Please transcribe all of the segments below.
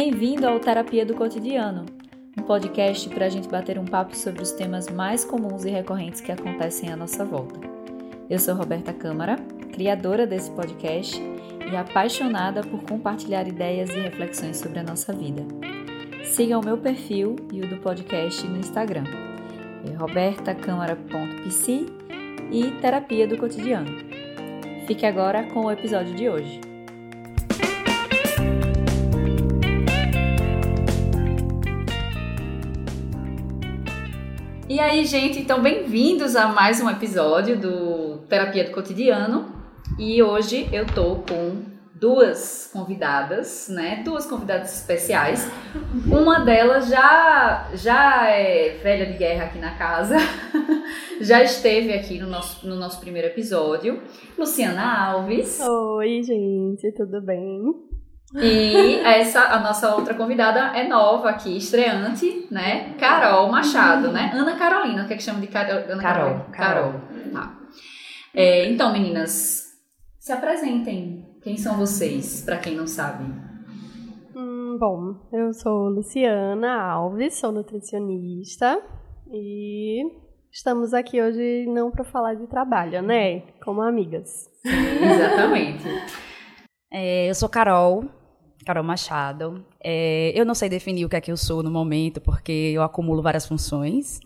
Bem-vindo ao Terapia do Cotidiano, um podcast para a gente bater um papo sobre os temas mais comuns e recorrentes que acontecem à nossa volta. Eu sou Roberta Câmara, criadora desse podcast e apaixonada por compartilhar ideias e reflexões sobre a nossa vida. Siga o meu perfil e o do podcast no Instagram, é e Terapia do Cotidiano. Fique agora com o episódio de hoje. E aí, gente, então bem-vindos a mais um episódio do Terapia do Cotidiano. E hoje eu tô com duas convidadas, né? Duas convidadas especiais. Uma delas já já é velha de guerra aqui na casa. já esteve aqui no nosso, no nosso primeiro episódio. Luciana Alves. Oi, gente, tudo bem? E essa, a nossa outra convidada é nova aqui, estreante, né? Carol Machado, né? Ana Carolina, o que é que chama de Car Ana Carol? Carol. Carol. Tá. É, então, meninas, se apresentem. Quem são vocês, para quem não sabe? Hum, bom, eu sou Luciana Alves, sou nutricionista e estamos aqui hoje não para falar de trabalho, né? Como amigas. Exatamente. É, eu sou Carol, Carol Machado. É, eu não sei definir o que é que eu sou no momento, porque eu acumulo várias funções.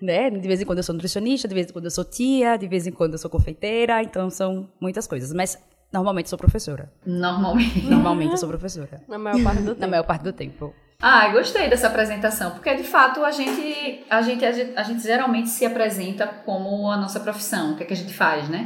Né? De vez em quando eu sou nutricionista, de vez em quando eu sou tia, de vez em quando eu sou confeiteira, então são muitas coisas. Mas normalmente sou professora. Normalmente. Normalmente eu sou professora. Na maior parte do tempo. Na maior parte do tempo. Ah, gostei dessa apresentação, porque de fato a gente, a gente, a gente, a gente geralmente se apresenta como a nossa profissão, o que é que a gente faz, né?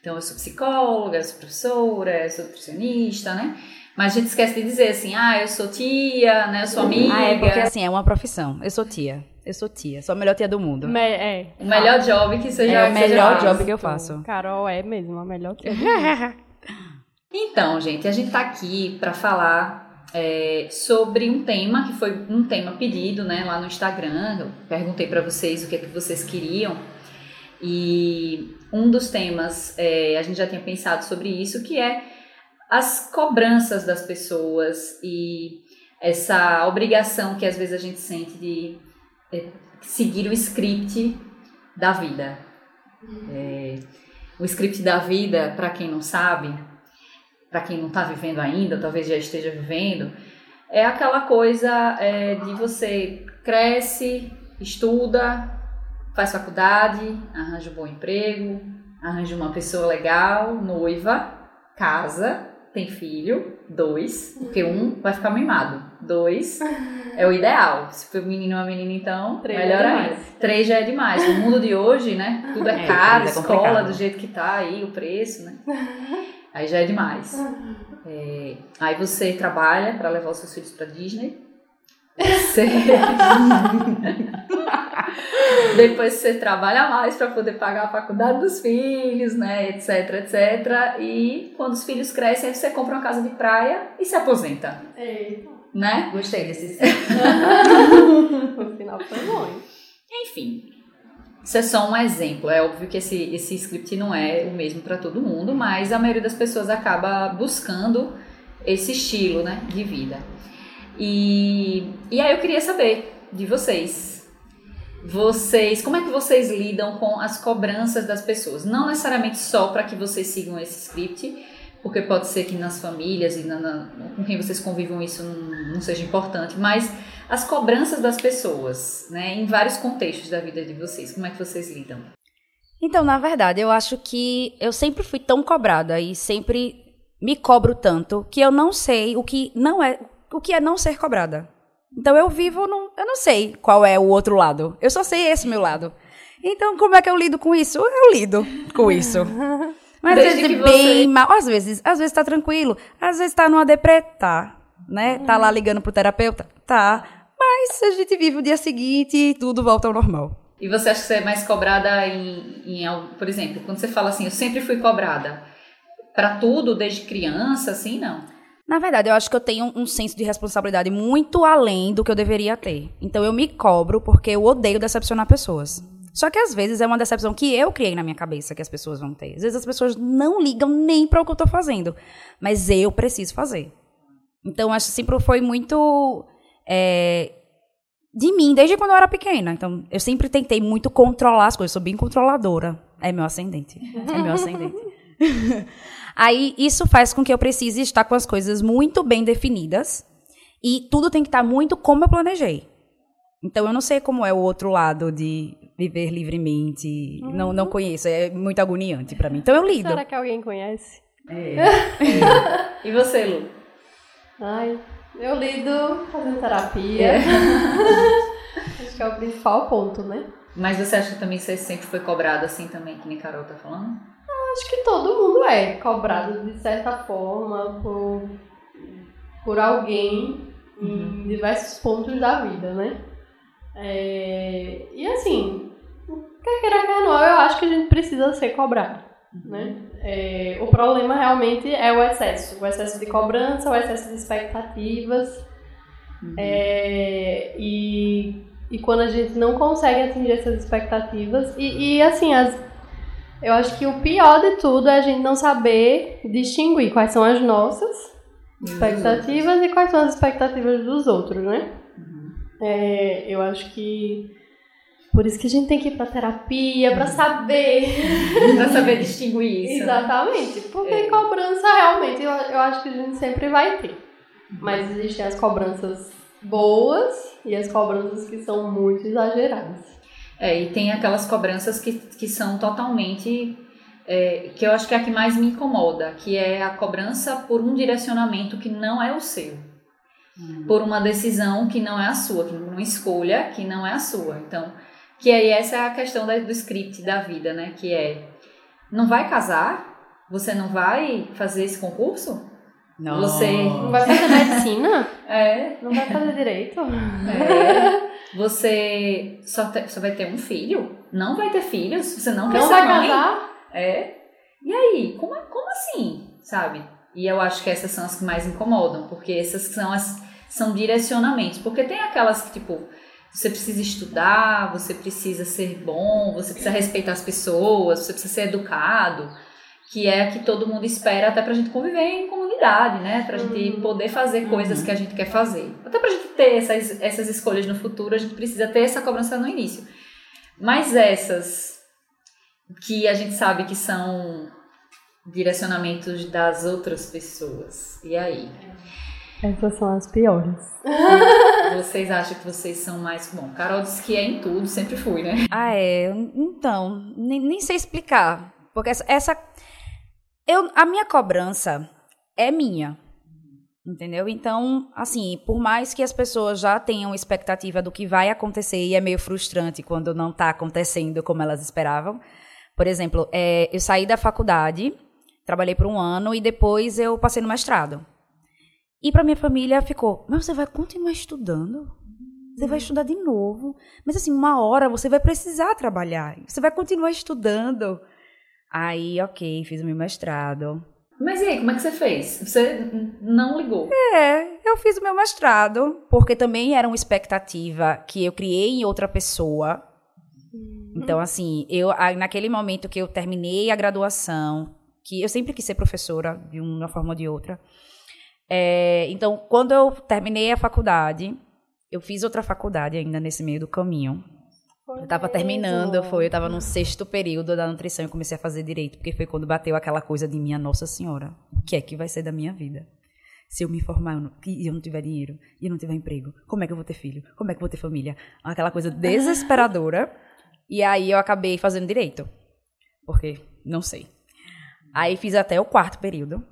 Então eu sou psicóloga, eu sou professora, eu sou nutricionista, né? Mas a gente esquece de dizer assim, ah, eu sou tia, né? Eu sou amiga. Ah, é porque assim, é uma profissão. Eu sou tia. Eu sou tia. Sou a melhor tia do mundo. Me- é. O melhor job que seja É o melhor job que eu faço. Carol é mesmo a melhor que Então, gente, a gente tá aqui para falar é, sobre um tema que foi um tema pedido, né, lá no Instagram. Eu perguntei para vocês o que é que vocês queriam e um dos temas é, a gente já tinha pensado sobre isso, que é as cobranças das pessoas e essa obrigação que às vezes a gente sente de é, seguir o script da vida. É, o script da vida, para quem não sabe, para quem não está vivendo ainda, talvez já esteja vivendo, é aquela coisa é, de você cresce, estuda, faz faculdade, arranja um bom emprego, arranja uma pessoa legal, noiva, casa, tem filho, dois, porque um vai ficar mimado. Dois é o ideal. Se for menino ou uma menina, então, Três melhor é ainda. demais. Três já é demais. No mundo de hoje, né? Tudo é É, caro, tudo é escola do jeito que tá aí, o preço, né? Aí já é demais. É, aí você trabalha para levar os seus filhos para Disney. Você... Depois você trabalha mais para poder pagar a faculdade dos filhos, né, etc, etc. E quando os filhos crescem, você compra uma casa de praia e se aposenta, Eita. né? Gostei desse No final foi bom. hein? Enfim, isso é só um exemplo. É óbvio que esse, esse script não é o mesmo para todo mundo, mas a maioria das pessoas acaba buscando esse estilo né, de vida. E, e aí eu queria saber de vocês. Vocês, como é que vocês lidam com as cobranças das pessoas? Não necessariamente só para que vocês sigam esse script, porque pode ser que nas famílias e na, na- com quem vocês convivam isso não, não seja importante, mas as cobranças das pessoas, né, em vários contextos da vida de vocês. Como é que vocês lidam? Então, na verdade, eu acho que eu sempre fui tão cobrada e sempre me cobro tanto que eu não sei o que não é o que é não ser cobrada. Então eu vivo num, eu não sei qual é o outro lado. Eu só sei esse meu lado. Então, como é que eu lido com isso? Eu lido com isso. Mas às vezes é bem você- mal. Às vezes, às vezes tá tranquilo. Às vezes tá numa deprê, tá. Né? Tá lá ligando pro terapeuta, tá. Mas a gente vive o dia seguinte e tudo volta ao normal. E você acha que você é mais cobrada em, em por exemplo, quando você fala assim, eu sempre fui cobrada para tudo desde criança, assim, não? Na verdade, eu acho que eu tenho um senso de responsabilidade muito além do que eu deveria ter. Então eu me cobro porque eu odeio decepcionar pessoas. Só que às vezes é uma decepção que eu criei na minha cabeça que as pessoas vão ter. Às vezes as pessoas não ligam nem para o que eu tô fazendo, mas eu preciso fazer. Então, acho que sempre foi muito é, de mim, desde quando eu era pequena. Então, eu sempre tentei muito controlar as coisas. Sou bem controladora. É meu ascendente. É meu ascendente. Aí, isso faz com que eu precise estar com as coisas muito bem definidas. E tudo tem que estar muito como eu planejei. Então, eu não sei como é o outro lado de viver livremente. Uhum. Não, não conheço. É muito agoniante para mim. Então, eu lido. Será que alguém conhece? É. é. E você, Lu? Ai, eu lido fazendo terapia. É. acho que é o principal ponto, né? Mas você acha que também você sempre foi cobrado assim também, que nem Carol tá falando? Acho que todo mundo é cobrado de certa forma por, por alguém uhum. em diversos pontos da vida, né? É, e assim, quer queira, quer não, eu acho que a gente precisa ser cobrado, uhum. né? É, o problema realmente é o excesso, o excesso de cobrança, o excesso de expectativas. Uhum. É, e, e quando a gente não consegue atingir essas expectativas, e, e assim, as, eu acho que o pior de tudo é a gente não saber distinguir quais são as nossas expectativas e quais são as expectativas dos outros, né? Uhum. É, eu acho que por isso que a gente tem que ir pra terapia, pra saber. pra saber distinguir isso. Né? Exatamente. Porque é. cobrança realmente eu, eu acho que a gente sempre vai ter. Mas existem as cobranças boas e as cobranças que são muito exageradas. É, e tem aquelas cobranças que, que são totalmente. É, que eu acho que é a que mais me incomoda, que é a cobrança por um direcionamento que não é o seu. Hum. Por uma decisão que não é a sua, por uma escolha que não é a sua. Então, que aí essa é a questão do script da vida, né? Que é, não vai casar? Você não vai fazer esse concurso? Não. Você não vai fazer medicina? é. Não vai fazer direito? É. Você só, te, só vai ter um filho? Não vai ter filhos? Você não quer não ser vai mãe? casar? É. E aí, como, como assim? Sabe? E eu acho que essas são as que mais incomodam, porque essas são as são direcionamentos. Porque tem aquelas que, tipo, você precisa estudar, você precisa ser bom, você precisa respeitar as pessoas, você precisa ser educado, que é que todo mundo espera até pra gente conviver em comunidade, né? Pra gente uhum. poder fazer coisas uhum. que a gente quer fazer. Até pra gente ter essas, essas escolhas no futuro, a gente precisa ter essa cobrança no início. Mas essas que a gente sabe que são direcionamentos das outras pessoas. E aí? Essas são as piores. Vocês acham que vocês são mais. Bom, Carol disse que é em tudo, sempre fui, né? Ah, é. Então, nem, nem sei explicar. Porque essa. essa eu, a minha cobrança é minha. Entendeu? Então, assim, por mais que as pessoas já tenham expectativa do que vai acontecer, e é meio frustrante quando não está acontecendo como elas esperavam. Por exemplo, é, eu saí da faculdade, trabalhei por um ano e depois eu passei no mestrado. E para minha família ficou: mas você vai continuar estudando? Você vai estudar de novo? Mas assim, uma hora você vai precisar trabalhar. Você vai continuar estudando. Aí, ok, fiz o meu mestrado. Mas e aí, como é que você fez? Você não ligou? É, eu fiz o meu mestrado, porque também era uma expectativa que eu criei em outra pessoa. Uhum. Então, assim, eu naquele momento que eu terminei a graduação, que eu sempre quis ser professora de uma forma ou de outra. É, então, quando eu terminei a faculdade, eu fiz outra faculdade ainda nesse meio do caminho. Foi eu estava terminando, foi, eu estava no sexto período da nutrição e comecei a fazer direito, porque foi quando bateu aquela coisa de minha Nossa Senhora, o que é que vai ser da minha vida? Se eu me formar e eu não tiver dinheiro, e eu não tiver emprego, como é que eu vou ter filho? Como é que eu vou ter família? Aquela coisa desesperadora. e aí eu acabei fazendo direito, porque não sei. Aí fiz até o quarto período,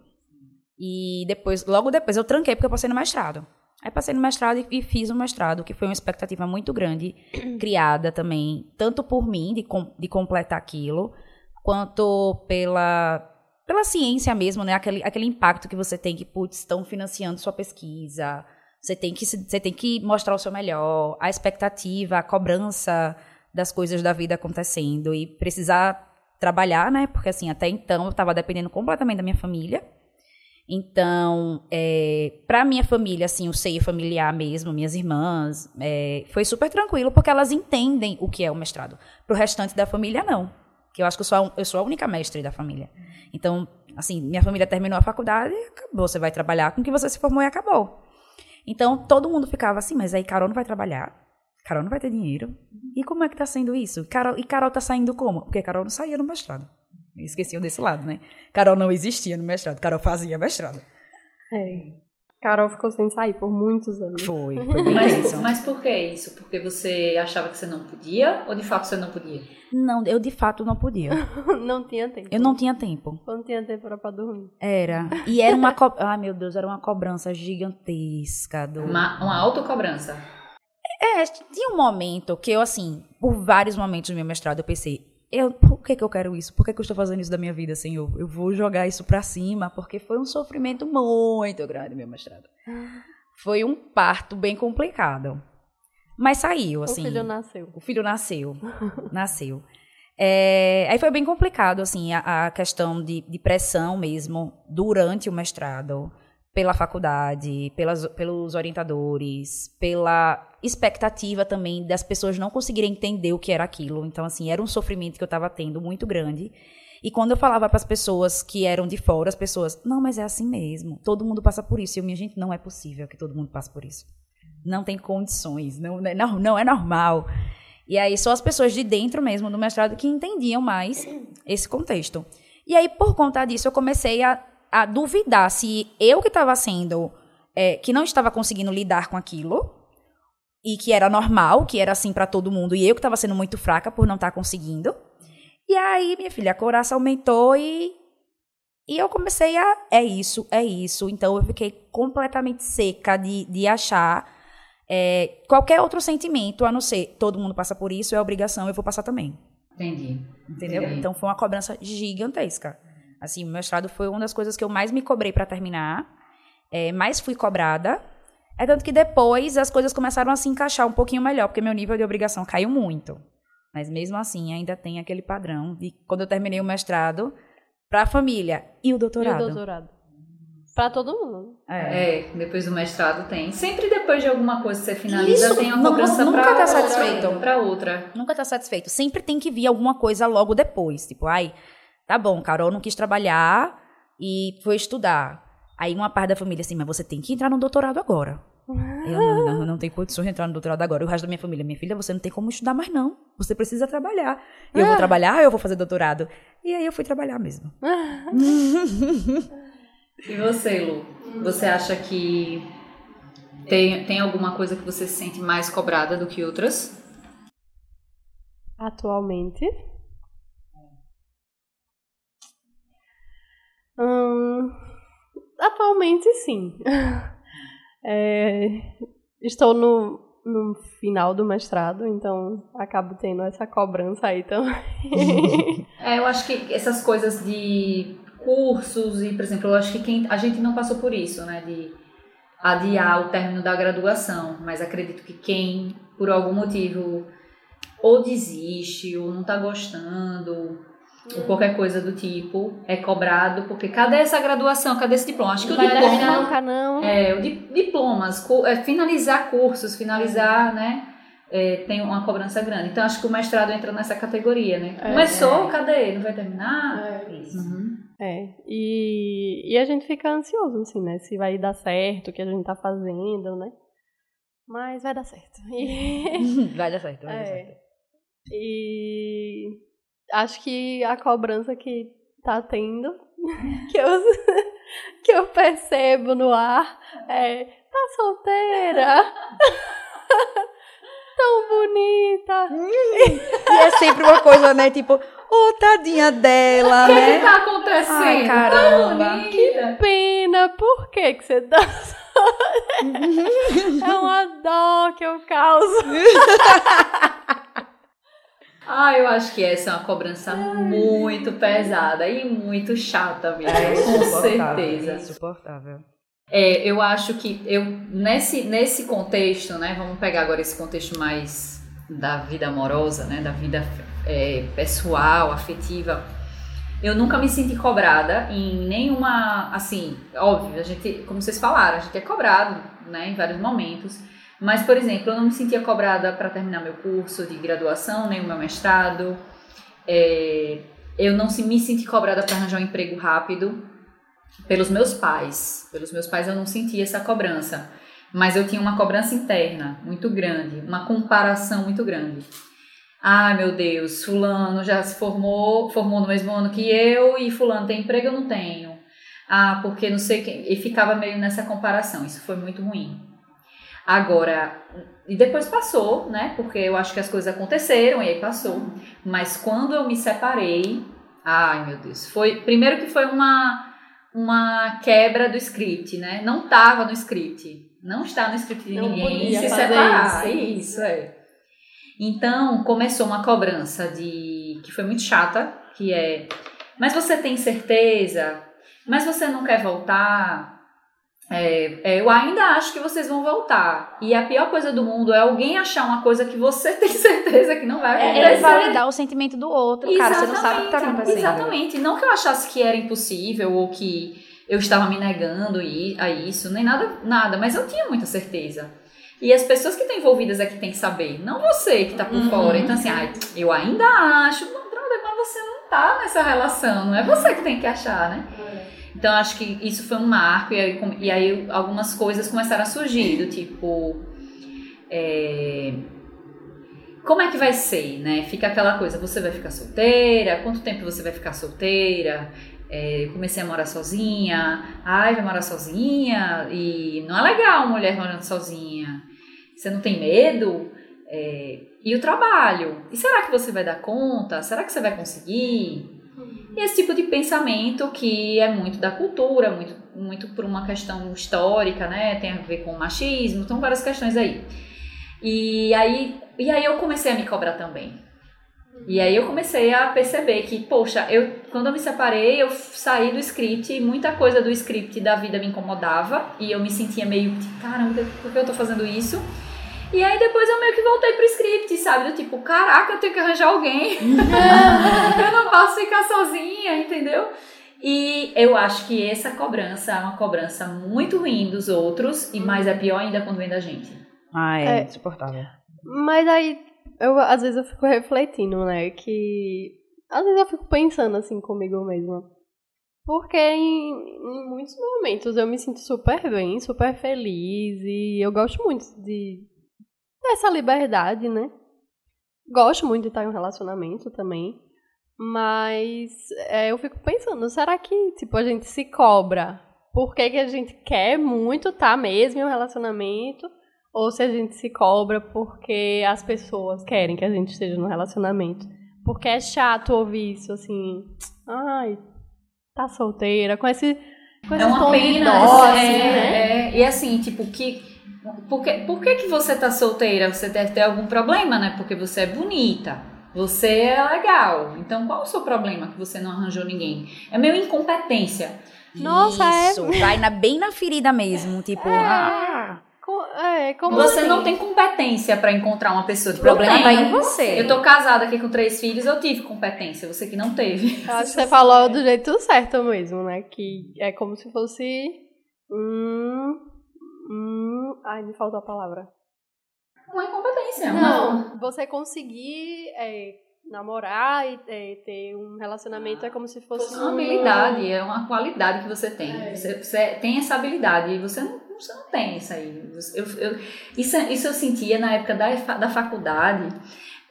e depois, logo depois, eu tranquei porque eu passei no mestrado. Aí passei no mestrado e, fiz o mestrado, que foi uma expectativa muito grande, criada também, tanto por mim, de, com, de completar aquilo, quanto pela, pela ciência mesmo, né? Aquele, aquele impacto que você tem que, putz, estão financiando sua pesquisa, você tem, que, você tem que mostrar o seu melhor, a expectativa, a cobrança das coisas da vida acontecendo e precisar trabalhar, né? Porque assim, até então eu estava dependendo completamente da minha família. Então, é, para minha família, assim, o seio familiar mesmo, minhas irmãs, é, foi super tranquilo, porque elas entendem o que é o mestrado. Para o restante da família, não. Que eu acho que eu sou, a, eu sou a única mestre da família. Então, Assim, minha família terminou a faculdade e acabou. Você vai trabalhar com o que você se formou e acabou. Então, todo mundo ficava assim, mas aí Carol não vai trabalhar. Carol não vai ter dinheiro. E como é que tá sendo isso? Carol, e Carol tá saindo como? Porque Carol não saía no mestrado. Esqueciam desse lado, né? Carol não existia no mestrado. Carol fazia mestrado. É. Carol ficou sem sair por muitos anos. Foi, foi bem Mas, mas por que isso? Porque você achava que você não podia ou de fato você não podia? Não, eu de fato não podia. não tinha tempo. Eu não tinha tempo. Não tinha tempo era pra dormir. Era. E era uma co... Ai, meu Deus, era uma cobrança gigantesca do. Uma, uma autocobrança. É, tinha um momento que eu, assim, por vários momentos do meu mestrado, eu pensei, eu, por que, que eu quero isso? Por que, que eu estou fazendo isso da minha vida, Senhor? Eu vou jogar isso pra cima, porque foi um sofrimento muito grande, meu mestrado. Foi um parto bem complicado. Mas saiu, assim. O filho nasceu. O filho nasceu. nasceu. É, aí foi bem complicado, assim, a, a questão de, de pressão mesmo durante o mestrado, pela faculdade, pelas, pelos orientadores, pela expectativa também das pessoas não conseguirem entender o que era aquilo. Então, assim, era um sofrimento que eu estava tendo muito grande. E quando eu falava para as pessoas que eram de fora, as pessoas, não, mas é assim mesmo. Todo mundo passa por isso. E eu, minha gente, não é possível que todo mundo passe por isso. Não tem condições, não, não, não é normal. E aí, só as pessoas de dentro mesmo do mestrado que entendiam mais esse contexto. E aí, por conta disso, eu comecei a, a duvidar se eu que estava sendo, é, que não estava conseguindo lidar com aquilo, e que era normal, que era assim para todo mundo, e eu que estava sendo muito fraca por não estar tá conseguindo. E aí, minha filha, a coraça aumentou e e eu comecei a é isso, é isso. Então eu fiquei completamente seca de, de achar é, qualquer outro sentimento, a não ser todo mundo passa por isso, é obrigação, eu vou passar também. Entendi. Entendeu? Entendi. Então foi uma cobrança gigantesca. Assim, o mestrado foi uma das coisas que eu mais me cobrei para terminar, é, mais fui cobrada. É tanto que depois as coisas começaram a se encaixar um pouquinho melhor, porque meu nível de obrigação caiu muito. Mas mesmo assim, ainda tem aquele padrão de quando eu terminei o mestrado, para a família e o doutorado. E o doutorado. Pra todo mundo. É. É, depois do mestrado tem. Sempre depois de alguma coisa que você finaliza, Isso, tem uma cobrança nunca pra, tá satisfeito. pra outra. Nunca tá satisfeito. Sempre tem que vir alguma coisa logo depois. Tipo, ai, tá bom, Carol não quis trabalhar e foi estudar. Aí uma parte da família assim, mas você tem que entrar no doutorado agora. Eu não, não, não tenho condições de entrar no doutorado agora. E o resto da minha família, minha filha, você não tem como estudar mais não. Você precisa trabalhar. Eu vou trabalhar, eu vou fazer doutorado. E aí eu fui trabalhar mesmo. E você, Lu? Você acha que tem, tem alguma coisa que você se sente mais cobrada do que outras? Atualmente. Hum, atualmente, sim. É, estou no, no final do mestrado, então acabo tendo essa cobrança aí também. É, eu acho que essas coisas de cursos e, por exemplo, eu acho que quem, a gente não passou por isso, né, de adiar o término da graduação, mas acredito que quem, por algum motivo, ou desiste, ou não tá gostando, ou qualquer coisa do tipo, é cobrado, porque cadê essa graduação, cadê esse diploma? Acho que Não o vai diploma... terminar nunca, não. É, o di- diplomas, é, finalizar cursos, finalizar, né? é, tem uma cobrança grande. Então, acho que o mestrado entra nessa categoria, né? É. Começou, cadê? Não vai terminar? Uhum. É, e, e a gente fica ansioso, assim, né? Se vai dar certo o que a gente tá fazendo, né? Mas vai dar certo. E, Vai dar certo, vai dar É. certo. e acho que a cobrança que tá tendo, que eu, que eu percebo no ar, é: tá solteira? Tão bonita. E é sempre uma coisa, né? Tipo, ô, tadinha dela, O que, que né? tá acontecendo? Ai, caramba. Tão bonita. Pena, por que, que você tá solteira? É uma dó que eu causo. Ah, eu acho que essa é uma cobrança muito pesada e muito chata mesmo, É com insuportável, certeza. Insuportável. É, eu acho que eu nesse, nesse contexto, né? Vamos pegar agora esse contexto mais da vida amorosa, né? Da vida é, pessoal, afetiva. Eu nunca me senti cobrada em nenhuma, assim, óbvio, a gente, como vocês falaram, a gente é cobrado, né? Em vários momentos. Mas, por exemplo, eu não me sentia cobrada para terminar meu curso de graduação, nem o meu mestrado. É, eu não me senti cobrada para arranjar um emprego rápido pelos meus pais. Pelos meus pais eu não sentia essa cobrança. Mas eu tinha uma cobrança interna muito grande, uma comparação muito grande. Ai meu Deus, fulano já se formou, formou no mesmo ano que eu e fulano tem emprego, eu não tenho. Ah, porque não sei quem. E ficava meio nessa comparação. Isso foi muito ruim. Agora, e depois passou, né? Porque eu acho que as coisas aconteceram e aí passou. Mas quando eu me separei, ai meu Deus, foi primeiro que foi uma uma quebra do script, né? Não tava no script, não está no script de Não ninguém se separar. isso. Isso é. Então começou uma cobrança de que foi muito chata, que é, mas você tem certeza? Mas você não quer voltar? É, é, eu ainda acho que vocês vão voltar. E a pior coisa do mundo é alguém achar uma coisa que você tem certeza que não vai É, acontecer. ele validar o sentimento do outro, cara. Você não sabe o que tá acontecendo. Exatamente. Não que eu achasse que era impossível ou que eu estava me negando a isso, nem nada, nada, mas eu tinha muita certeza. E as pessoas que estão envolvidas é que tem que saber, não você que tá por Uhum. fora. Então, assim, ai, eu ainda acho, não, mas você não tá nessa relação, não é você que tem que achar, né? Então, acho que isso foi um marco, e aí, e aí algumas coisas começaram a surgir, do tipo. é, como é que vai ser, né? Fica aquela coisa, você vai ficar solteira? Quanto tempo você vai ficar solteira? É, comecei a morar sozinha. Ai, vai morar sozinha? E não é legal mulher morando sozinha. Você não tem medo? É, e o trabalho? E será que você vai dar conta? Será que você vai conseguir? E esse tipo de pensamento que é muito da cultura, muito, muito por uma questão histórica, né? Tem a ver com o machismo, então várias questões aí. E aí, e aí eu comecei a me cobrar também. E aí eu comecei a perceber que, poxa, eu quando eu me separei, eu saí do script e muita coisa do script da vida me incomodava e eu me sentia meio, caramba, por que eu tô fazendo isso? E aí depois eu meio que voltei pro script, sabe? Do tipo, caraca, eu tenho que arranjar alguém. eu não posso ficar sozinha, entendeu? E eu acho que essa cobrança é uma cobrança muito ruim dos outros, e mais é pior ainda quando vem da gente. Ah, é, É. insuportável. Mas aí, eu, às vezes eu fico refletindo, né? Que. Às vezes eu fico pensando assim comigo mesma. Porque em, em muitos momentos eu me sinto super bem, super feliz. E eu gosto muito de. Dessa liberdade, né? Gosto muito de estar em um relacionamento também. Mas é, eu fico pensando, será que, tipo, a gente se cobra? Por que, que a gente quer muito estar mesmo em um relacionamento? Ou se a gente se cobra porque as pessoas querem que a gente esteja no relacionamento. Porque é chato ouvir isso, assim. Ai, tá solteira, com esse. Com esse É tom de pena, dó, é, né? é, e assim, tipo, que por que, por que que você tá solteira? Você deve ter algum problema, né? Porque você é bonita, você é legal. Então, qual o seu problema que você não arranjou ninguém? É meio incompetência. Nossa, é- Isso, vai na, bem na ferida mesmo. Tipo, ah, Co- é, como você assim? não tem competência pra encontrar uma pessoa de o problema tá em você. Eu tô casada aqui com três filhos, eu tive competência, você que não teve. Eu acho que você falou do jeito certo mesmo, né? Que é como se fosse. Hum. Hum. Ai, me faltou a palavra. Uma incompetência. Não, você conseguir é, namorar e é, ter um relacionamento é como se fosse É uma habilidade, é uma qualidade que você tem. Você, você tem essa habilidade e você não, você não tem isso aí. Eu, eu- isso, isso eu sentia na época da, da faculdade.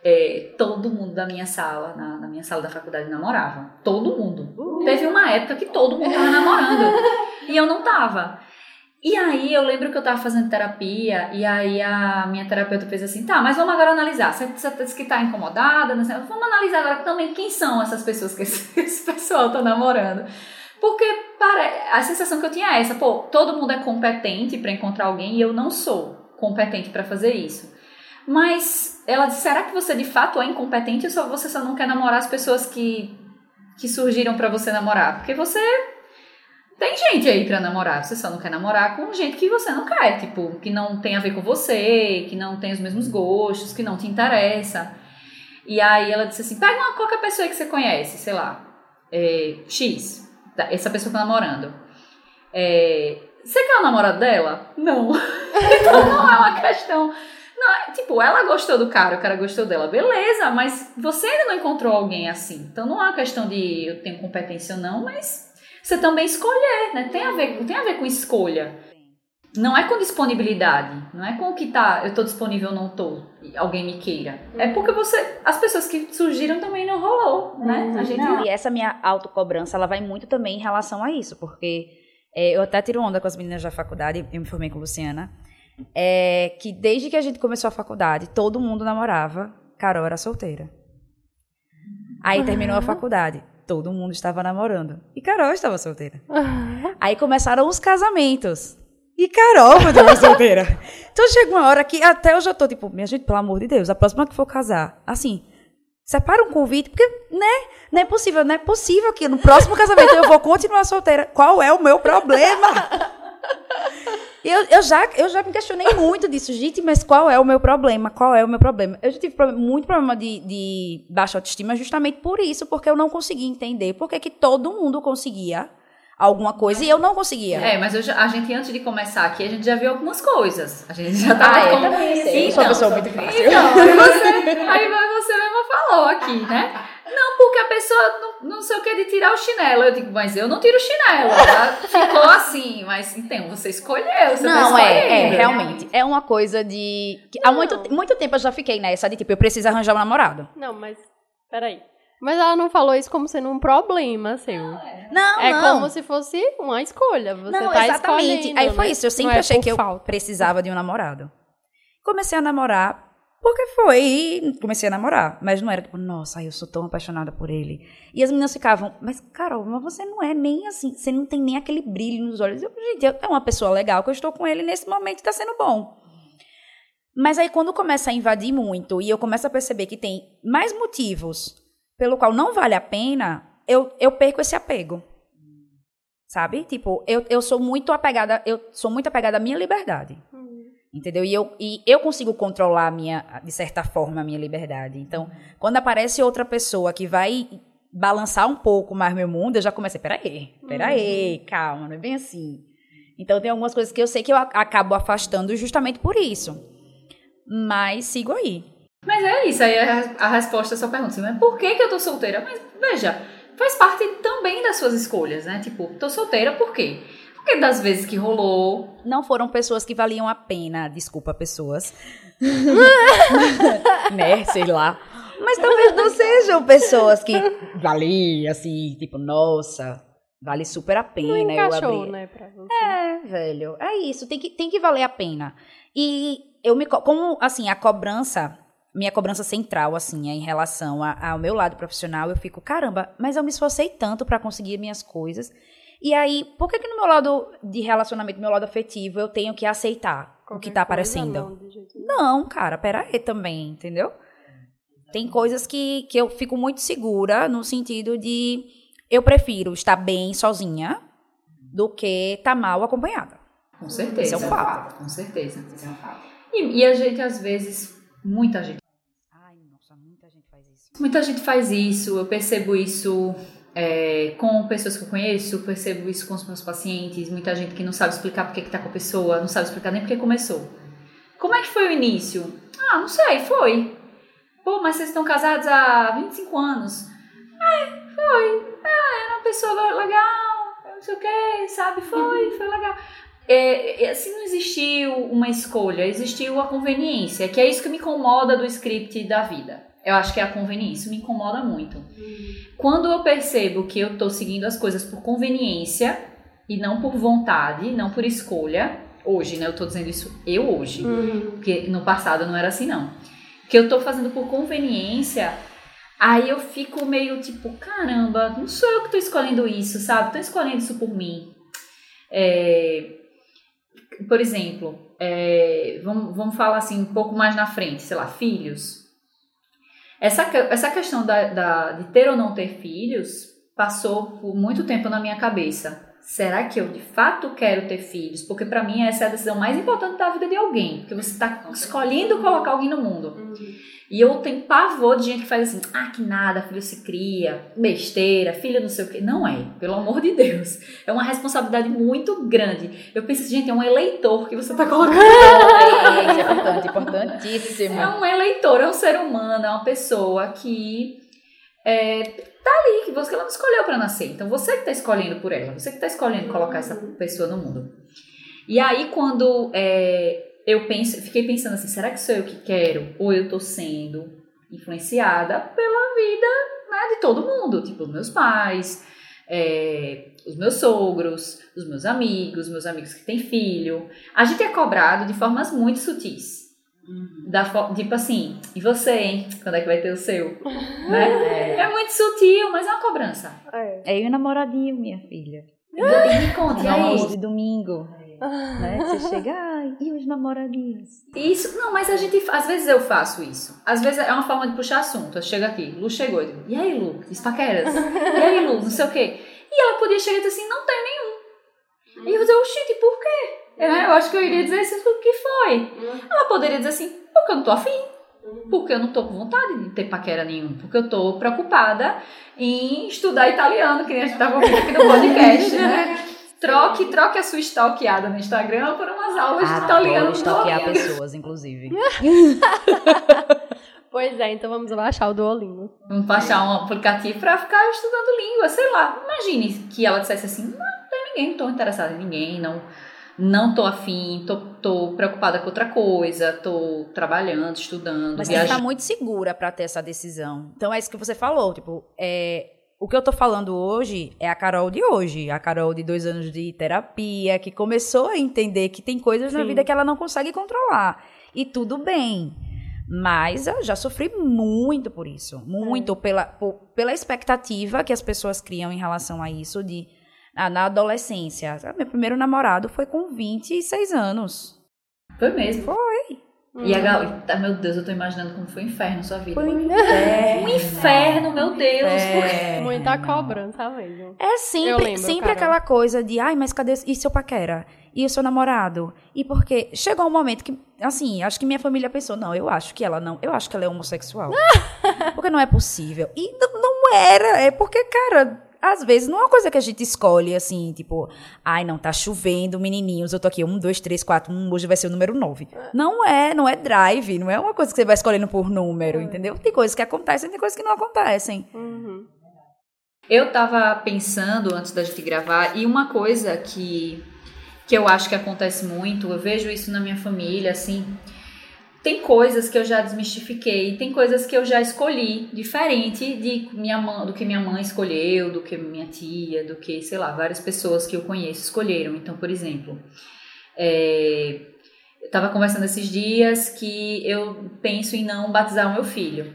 é, todo mundo da minha sala, na, na minha sala da faculdade, namorava. Todo mundo. Teve uma época que todo mundo tava namorando. e eu não tava. E aí eu lembro que eu tava fazendo terapia, e aí a minha terapeuta fez assim, tá, mas vamos agora analisar. Você, disse que tá incomodada, não sei, vamos analisar agora também quem são essas pessoas que esse, esse pessoal tá namorando. Porque para, a sensação que eu tinha é essa, pô, todo mundo é competente pra encontrar alguém e eu não sou competente pra fazer isso. Mas ela disse, será que você de fato é incompetente ou só você só não quer namorar as pessoas que, que surgiram pra você namorar? Porque você tem gente aí pra namorar, você só não quer namorar com gente que você não quer, tipo, que não tem a ver com você, que não tem os mesmos gostos, que não te interessa. E aí ela disse assim: pega uma, qualquer pessoa que você conhece, sei lá, é, X, tá, essa pessoa tá namorando. É, você quer o namorado dela? Não. então não é uma questão. Não, é, tipo, ela gostou do cara, o cara gostou dela, beleza, mas você ainda não encontrou alguém assim. Então não é uma questão de eu tenho competência ou não, mas você também escolher, né? Tem a ver, tem a ver com escolha. Não é com disponibilidade, não é com o que tá, eu tô disponível ou não tô, alguém me queira. É porque você, as pessoas que surgiram também não rolou, né? A gente Não, e essa minha autocobrança, ela vai muito também em relação a isso, porque é, eu até tiro onda com as meninas da faculdade, eu me formei com Luciana, é, que desde que a gente começou a faculdade, todo mundo namorava, Carol era solteira. Aí terminou a faculdade, todo mundo estava namorando, e Carol estava solteira. Aí começaram os casamentos. E Carol estava solteira. Então chega uma hora que até eu já tô tipo, minha gente, pelo amor de Deus, a próxima que for casar, assim, separa um convite, porque, né? Não é possível, não é possível que no próximo casamento eu vou continuar solteira. Qual é o meu problema? Eu, eu, já, eu já me questionei muito disso, gente, mas qual é o meu problema? Qual é o meu problema? Eu já tive muito problema de, de baixa autoestima justamente por isso, porque eu não conseguia entender por que todo mundo conseguia alguma coisa e eu não conseguia. É, mas eu já- a gente, antes de começar aqui, a gente já viu algumas coisas. A gente já tava Ah, eu com- também sei, eu sou uma pessoa muito fácil. Então, aí você, aí você mesma falou aqui, né? Não, porque a pessoa não, não sei o que de tirar o chinelo. Eu digo, mas eu não tiro o chinelo. Ela ficou assim, mas então, você escolheu, você tá Não, é, é, escolhendo. realmente. É uma coisa de. que há muito, muito tempo eu já fiquei nessa de tipo, eu preciso arranjar um namorado. Não, mas. Peraí. Mas ela não falou isso como sendo um problema seu. Não, É não. como se fosse uma escolha. Você não, tá exatamente. Aí foi né? isso. Eu sempre Não é achei que eu falta. precisava de um namorado. Comecei a namorar porque foi. Comecei a namorar. Mas não era tipo, nossa, eu sou tão apaixonada por ele. E as meninas ficavam, mas Carol, mas você não é nem assim. Você não tem nem aquele brilho nos olhos. Eu, gente, é uma pessoa legal que eu estou com ele nesse momento e tá sendo bom. Mas aí quando começa a invadir muito e eu começo a perceber que tem mais motivos pelo qual não vale a pena, eu, eu perco esse apego. Sabe? Tipo, eu, eu sou muito apegada, eu sou muito apegada à minha liberdade. Entendeu? E eu, e eu consigo controlar a minha, de certa forma, a minha liberdade. Então, quando aparece outra pessoa que vai balançar um pouco mais meu mundo, eu já comecei, peraí, peraí, calma, não é bem assim. Então, tem algumas coisas que eu sei que eu acabo afastando justamente por isso. Mas sigo aí. Mas é isso, aí a, a resposta à sua pergunta, assim, mas por que, que eu tô solteira? Mas veja, faz parte também das suas escolhas, né? Tipo, tô solteira por quê? Porque das vezes que rolou, Não foram pessoas que valiam a pena, desculpa, pessoas. né, sei lá. Mas talvez não sejam pessoas que valia, assim, tipo, nossa, vale super a Não pena eu encaixou, abrir. né, pra você. É, velho, é isso, tem que, tem que valer a pena. E eu me, co- como, assim, a cobrança, minha cobrança central, assim, é em relação a- ao meu lado profissional, eu fico, caramba, mas eu me esforcei tanto pra conseguir minhas coisas. E aí, por que que no meu lado de relacionamento, no meu lado afetivo, eu tenho que aceitar o que Qualquer tá coisa, aparecendo? não. Não, cara, pera aí também, entendeu? Tem coisas que, que eu fico muito segura no sentido de eu prefiro estar bem sozinha do que estar mal acompanhada. com certeza. Esse é um fato. Com certeza. E, e a gente, às vezes, muita gente Ai, nossa, muita gente faz isso. Muita gente faz isso, eu percebo isso é, com pessoas que eu conheço, percebo isso com os meus pacientes, muita gente que não sabe explicar porque que tá com a pessoa, não sabe explicar nem porque começou. Como é que foi o início? Ah, não sei, foi. Pô, mas vocês estão casados há 25 anos. É, foi. Ah, era uma pessoa legal, não sei o que, sabe? Foi, foi legal. É, é, assim, não existiu uma escolha, existiu a conveniência, que é isso que me incomoda do script da vida. Eu acho que é a conveniência, me incomoda muito. Quando eu percebo que eu tô seguindo as coisas por conveniência e não por vontade, não por escolha, hoje, né? Eu tô dizendo isso eu hoje, Uhum. porque no passado não era assim, não. Que eu tô fazendo por conveniência, aí eu fico meio tipo, caramba, não sou eu que tô escolhendo isso, sabe? Tô escolhendo isso por mim. É, por exemplo, é, vamos, vamos falar assim um pouco mais na frente, sei lá, filhos. Essa, essa questão da, da- de ter ou não ter filhos passou por muito tempo na minha cabeça. Será que eu de fato quero ter filhos? Porque para mim essa é a decisão mais importante da vida de alguém, porque você está escolhendo colocar alguém no mundo. Uhum. E eu tenho pavor de gente que faz assim, ah, que nada, filho se cria, besteira, filho não sei o quê. Não é, pelo amor de Deus. É uma responsabilidade muito grande. Eu penso, gente, é um eleitor que você está colocando. É, é importante, importantíssimo. É um eleitor, é um ser humano, é uma pessoa que é, tá ali, que você ela não escolheu para nascer. Então você que tá escolhendo por ela, você que tá escolhendo colocar essa pessoa no mundo. E aí quando é, eu penso, fiquei pensando assim, será que sou eu que quero ou eu tô sendo influenciada pela vida né, de todo mundo, tipo os meus pais, é, os meus sogros, os meus amigos, meus amigos que têm filho. A gente é cobrado de formas muito sutis. Da, fo- tipo assim, e você, hein? Quando é que vai ter o seu? né? É muito sutil, mas é uma cobrança. É. É e o namoradinho, minha filha. E me conte, e aí? de domingo. Né? Você chega, ai, e os namoradinhos? Isso, não, mas a gente, às vezes eu faço isso. Às vezes é uma forma de puxar assunto. Eu chego aqui, Lu chegou, digo, e aí, Lu, espaqueras? E aí, Lu, não sei o quê. E ela podia chegar e dizer assim, não tem nenhum. E eu dizer, oxente, por quê? É, eu acho que eu iria dizer assim, o que foi? Ela poderia dizer assim, porque eu não tô afim. Porque eu não tô com vontade de ter paquera nenhum. Porque eu tô preocupada em estudar italiano, que nem a gente tava ouvindo aqui no podcast, né? Troque, troque a sua stalkeada no Instagram por umas aulas de italiano. Adoro stalkear pessoas, inclusive. Pois é, então vamos baixar o Duolingo. Vamos baixar um aplicativo pra ficar estudando língua, sei lá. Imagine que ela dissesse assim, não, não tem ninguém, não tô interessada em ninguém, não, não tô afim, tô, tô preocupada com outra coisa, tô trabalhando, estudando, Mas viajando. estar muito segura pra ter essa decisão. Então é isso que você falou, tipo, é, o que eu tô falando hoje é a Carol de hoje, a Carol de dois anos de terapia, que começou a entender que tem coisas na Sim. vida que ela não consegue controlar. E tudo bem. Mas eu já sofri muito por isso. Muito pela, por- pela expectativa que as pessoas criam em relação a isso de ah, na adolescência. Meu primeiro namorado foi com 26 anos. Foi mesmo. Foi. E a galera, tá, meu Deus, eu tô imaginando como foi o inferno sua vida. Foi um Um inferno. inferno, meu Deus. É. Muita cobrança mesmo. É sempre, lembro, sempre aquela coisa de, ai, mas cadê e seu paquera? E o seu namorado? E porque chegou um momento que, assim, acho que minha família pensou, não, eu acho que ela não, eu acho que ela é homossexual. porque não é possível. E n- não era, é porque, cara, às vezes não é uma coisa que a gente escolhe, assim, tipo, ai, não, tá chovendo, menininhos, eu tô aqui, um, dois, três, quatro, um, hoje vai ser o número nove. Não é, não é drive, não é uma coisa que você vai escolhendo por número, entendeu? Tem coisas que acontecem, tem coisas que não acontecem. Uhum. Eu tava pensando antes da gente gravar, e uma coisa que, que eu acho que acontece muito, eu vejo isso na minha família, assim. Tem coisas que eu já desmistifiquei, tem coisas que eu já escolhi, diferente de minha mãe, do que minha mãe escolheu, do que minha tia, do que, sei lá, várias pessoas que eu conheço escolheram. Então, por exemplo, é, eu tava conversando esses dias que eu penso em não batizar o meu filho.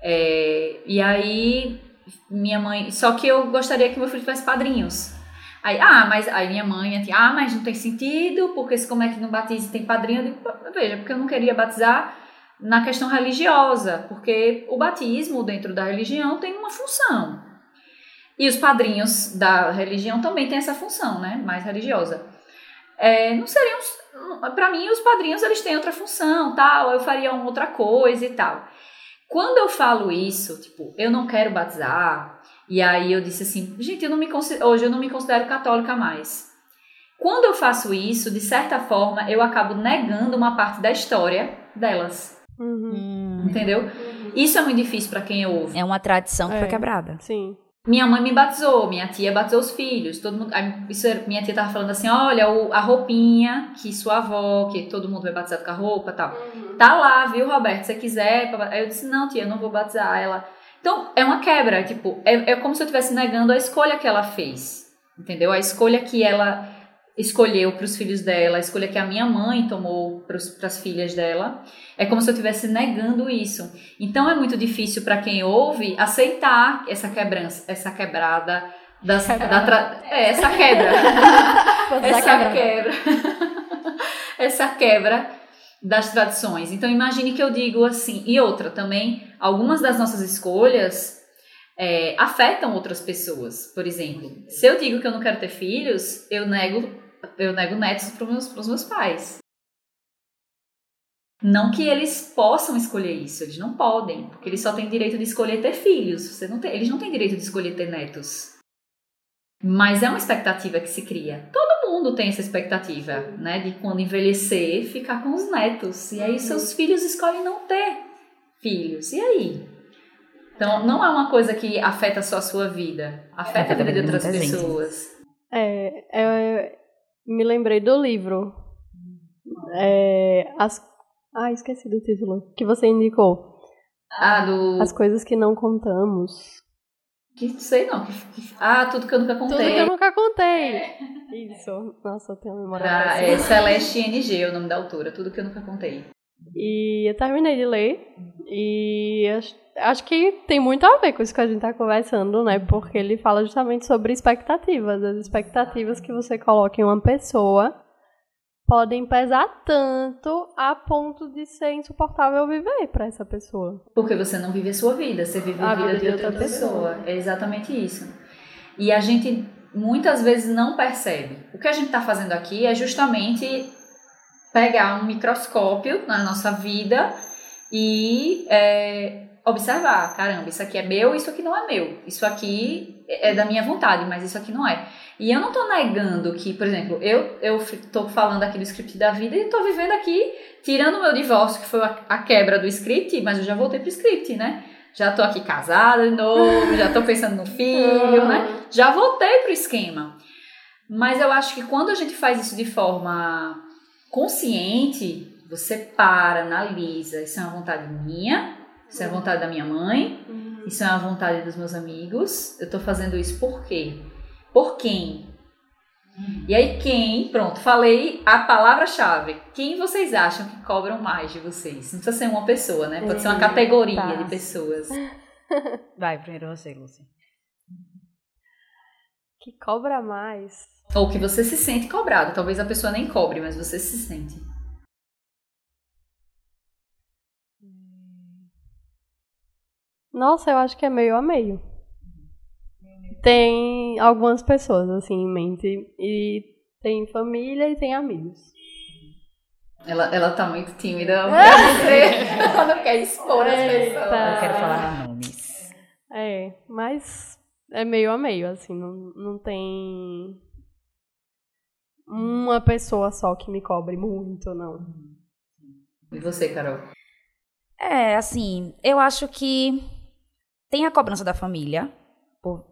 É, e aí minha mãe. Só que eu gostaria que meu filho tivesse padrinhos. Aí, ah, mas aí minha mãe, assim, ah, mas não tem sentido, porque se como é que não batiza tem padrinho? Eu digo, veja, porque eu não queria batizar na questão religiosa, porque o batismo dentro da religião tem uma função. E os padrinhos da religião também têm essa função, né? Mais religiosa. É, não seriam. Para mim, os padrinhos eles têm outra função, tal. Eu faria uma outra coisa e tal. Quando eu falo isso, tipo, eu não quero batizar, e aí eu disse assim, gente, eu não me considero, hoje eu não me considero católica mais. Quando eu faço isso, de certa forma, eu acabo negando uma parte da história delas, Uhum. entendeu? Isso é muito difícil para quem ouve. É uma tradição que É. foi quebrada. Sim. Minha mãe me batizou, minha tia batizou os filhos, todo mundo, isso era- minha tia tava falando assim, olha, o- a roupinha que sua avó, que todo mundo vai batizado com a roupa, e tal. Tá lá, viu, Roberto? Se você quiser. Aí eu disse, não, tia, eu não vou batizar ela. Então, é uma quebra, tipo, é, é como se eu estivesse negando a escolha que ela fez. Entendeu? A escolha que ela escolheu para os filhos dela, a escolha que a minha mãe tomou para as filhas dela. É como se eu estivesse negando isso. Então é muito difícil para quem ouve aceitar essa quebrança, essa quebrada das, da tra- é, essa quebra. Essa quebra. essa quebra das tradições. Então imagine que eu digo assim, e outra também, algumas das nossas escolhas é, afetam outras pessoas. Por exemplo, se eu digo que eu não quero ter filhos, eu nego, eu nego netos para os meus, meus pais. Não que eles possam escolher isso, eles não podem, porque eles só têm direito de escolher ter filhos. Você não tem, eles não têm direito de escolher ter netos. Mas é uma expectativa que se cria. Todo mundo tem essa expectativa, né? De quando envelhecer, ficar com os netos. E aí uhum. seus filhos escolhem não ter filhos. E aí? Então, não é uma coisa que afeta só a sua vida, afeta a vida de outras pessoas. É, é, me lembrei do livro. É, as, ah, esqueci do título. Que você indicou. Ah, do. As coisas que não contamos. Que sei não. Ah, tudo que eu nunca contei. Tudo que eu nunca contei. É. Isso. Nossa, eu tenho uma memória. Ah, é Celeste NG, é o nome da autora. Tudo que eu nunca contei. E eu terminei de ler. E acho, acho que tem muito a ver com isso que a gente tá conversando, né? Porque ele fala justamente sobre expectativas. As expectativas que você coloca em uma pessoa podem pesar tanto a ponto de ser insuportável viver para essa pessoa. Porque você não vive a sua vida, você vive a, a vida, vida, de outra, outra pessoa. pessoa. É exatamente isso. E a gente muitas vezes não percebe. O que a gente está fazendo aqui é justamente pegar um microscópio na nossa vida e é, observar, caramba, isso aqui é meu, isso aqui não é meu. Isso aqui é da minha vontade, mas isso aqui não é. E eu não estou negando que, por exemplo, eu eu tô falando aqui do script da vida e estou vivendo aqui, tirando o meu divórcio, que foi a, a, quebra do script, mas eu já voltei pro script, né? Já tô aqui casada de novo, já tô pensando no filho, né? Já voltei pro esquema. Mas eu acho que quando a gente faz isso de forma consciente, você para, analisa, isso é uma vontade minha, isso é a vontade da minha mãe, uhum. isso é a vontade dos meus amigos. Eu tô fazendo isso por quê? Por quem? Uhum. E aí, quem? Pronto, falei a palavra-chave. Quem vocês acham que cobram mais de vocês? Não precisa ser uma pessoa, né? Pode ser uma categoria tá. de pessoas. Vai, primeiro você, Lucy. Que cobra mais. Ou que você se sente cobrado. Talvez a pessoa nem cobre, mas você se sente. Nossa, eu acho que é meio a meio. Tem algumas pessoas assim em mente e tem família e tem amigos. Ela, ela tá muito tímida pra dizer. ela não quer expor as pessoas. Eu quero falar nomes. É, mas é meio a meio, assim, não, não tem uma pessoa só que me cobre muito, não. E você, Carol? É, assim, eu acho que tem a cobrança da família, por,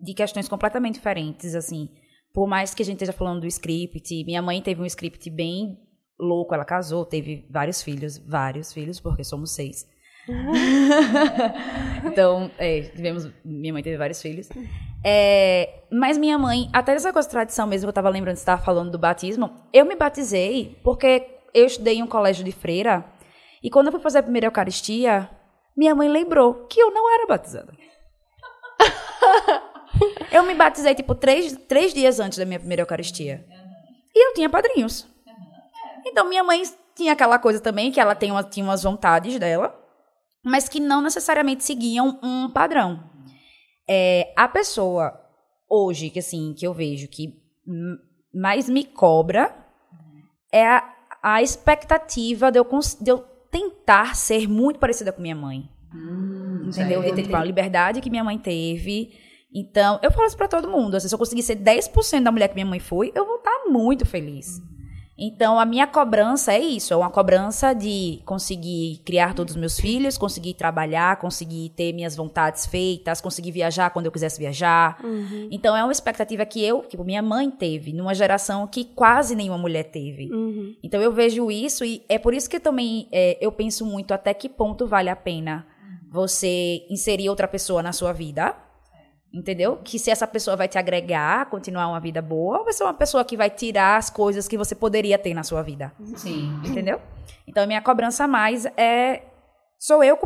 de questões completamente diferentes, assim. Por mais que a gente esteja falando do script, minha mãe teve um script bem louco, ela casou, teve vários filhos, vários filhos, porque somos seis. então, é, tivemos, minha mãe teve vários filhos. É, mas minha mãe, até essa coisa de tradição mesmo, eu estava lembrando de estar falando do batismo, eu me batizei porque eu estudei em um colégio de freira, e quando eu fui fazer a primeira Eucaristia, minha mãe lembrou que eu não era batizada. eu me batizei, tipo, três, três dias antes da minha primeira Eucaristia. E eu tinha padrinhos. Então, minha mãe tinha aquela coisa também, que ela tem uma, tinha umas vontades dela, mas que não necessariamente seguiam um padrão. É, a pessoa, hoje, que assim, que eu vejo que mais me cobra é a, a expectativa de eu, de eu tentar ser muito parecida com minha mãe. Hum, entendeu? De ter tipo, a liberdade que minha mãe teve. Então, eu falo isso pra todo mundo. Assim, se eu conseguir ser 10% da mulher que minha mãe foi, eu vou estar muito feliz. Uhum. Então, a minha cobrança é isso: é uma cobrança de conseguir criar todos os meus filhos, conseguir trabalhar, conseguir ter minhas vontades feitas, conseguir viajar quando eu quisesse viajar. Uhum. Então, é uma expectativa que eu, tipo, minha mãe teve, numa geração que quase nenhuma mulher teve. Uhum. Então, eu vejo isso e é por isso que também é, eu penso muito até que ponto vale a pena você inserir outra pessoa na sua vida Entendeu? Que se essa pessoa vai te agregar, continuar uma vida boa, ou vai ser uma pessoa que vai tirar as coisas que você poderia ter na sua vida. Sim. Entendeu? Então, a minha cobrança mais é. Sou eu.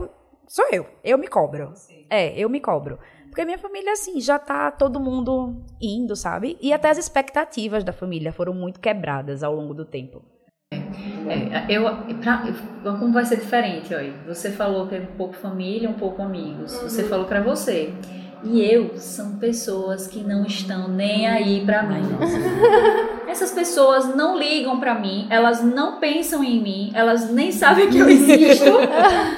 Sou eu. Eu me cobro. Sim. É, eu me cobro. Porque minha família, assim, já tá todo mundo indo, sabe? E até as expectativas da família foram muito quebradas ao longo do tempo. É, eu, pra, como vai ser diferente, ó, você falou que é um pouco família, um pouco amigos. Você falou para você. E eu são pessoas que não estão nem aí pra mim. Essas pessoas não ligam pra mim, elas não pensam em mim, elas nem sabem que eu existo.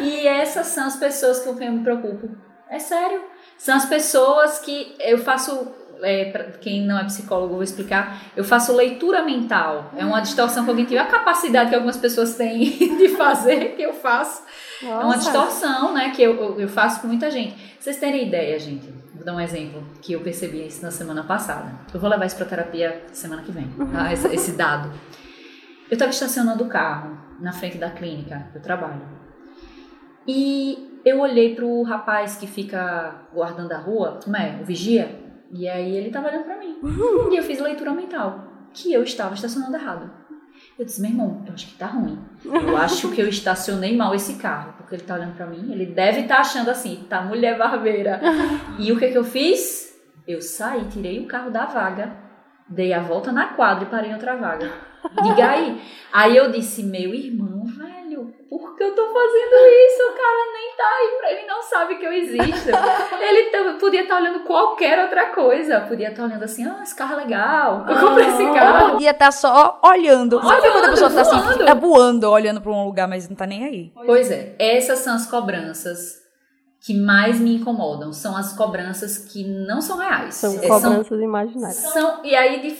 e essas são as pessoas que eu me preocupo. É sério. São as pessoas que eu faço é, para quem não é psicólogo, vou explicar. Eu faço leitura mental. É uma distorção cognitiva. A capacidade que algumas pessoas têm de fazer, que eu faço. Nossa. É uma distorção, né? Que eu, eu faço com muita gente. vocês terem ideia, gente. Vou dar um exemplo que eu percebi isso na semana passada. Eu vou levar isso para terapia semana que vem, tá? Esse, esse dado. Eu estava estacionando o carro na frente da clínica que eu trabalho. E eu olhei pro rapaz que fica guardando a rua, como é? O vigia. E aí ele tava olhando pra mim. Uhum. E eu fiz leitura mental. Que eu estava estacionando errado. Eu disse, meu irmão, eu acho que tá ruim. Eu acho que eu estacionei mal esse carro. Porque ele tá olhando pra mim. Ele deve estar tá achando assim, tá mulher barbeira. E o que que eu fiz? Eu saí, tirei o carro da vaga. Dei a volta na quadra e parei em outra vaga. Diga aí. Aí eu disse, meu irmão, por que eu tô fazendo isso? O cara nem tá aí, ele não sabe que eu existo. ele tá, podia estar tá olhando qualquer outra coisa. Podia estar tá olhando assim, ah, esse carro é legal, eu comprei esse carro. Podia estar tá só olhando. olhando Sabe quando a pessoa tá assim, tá voando, olhando pra um lugar, mas não tá nem aí? Pois é, essas são as cobranças que mais me incomodam são as cobranças que não são reais. São é, cobranças são, imaginárias. São, e, aí,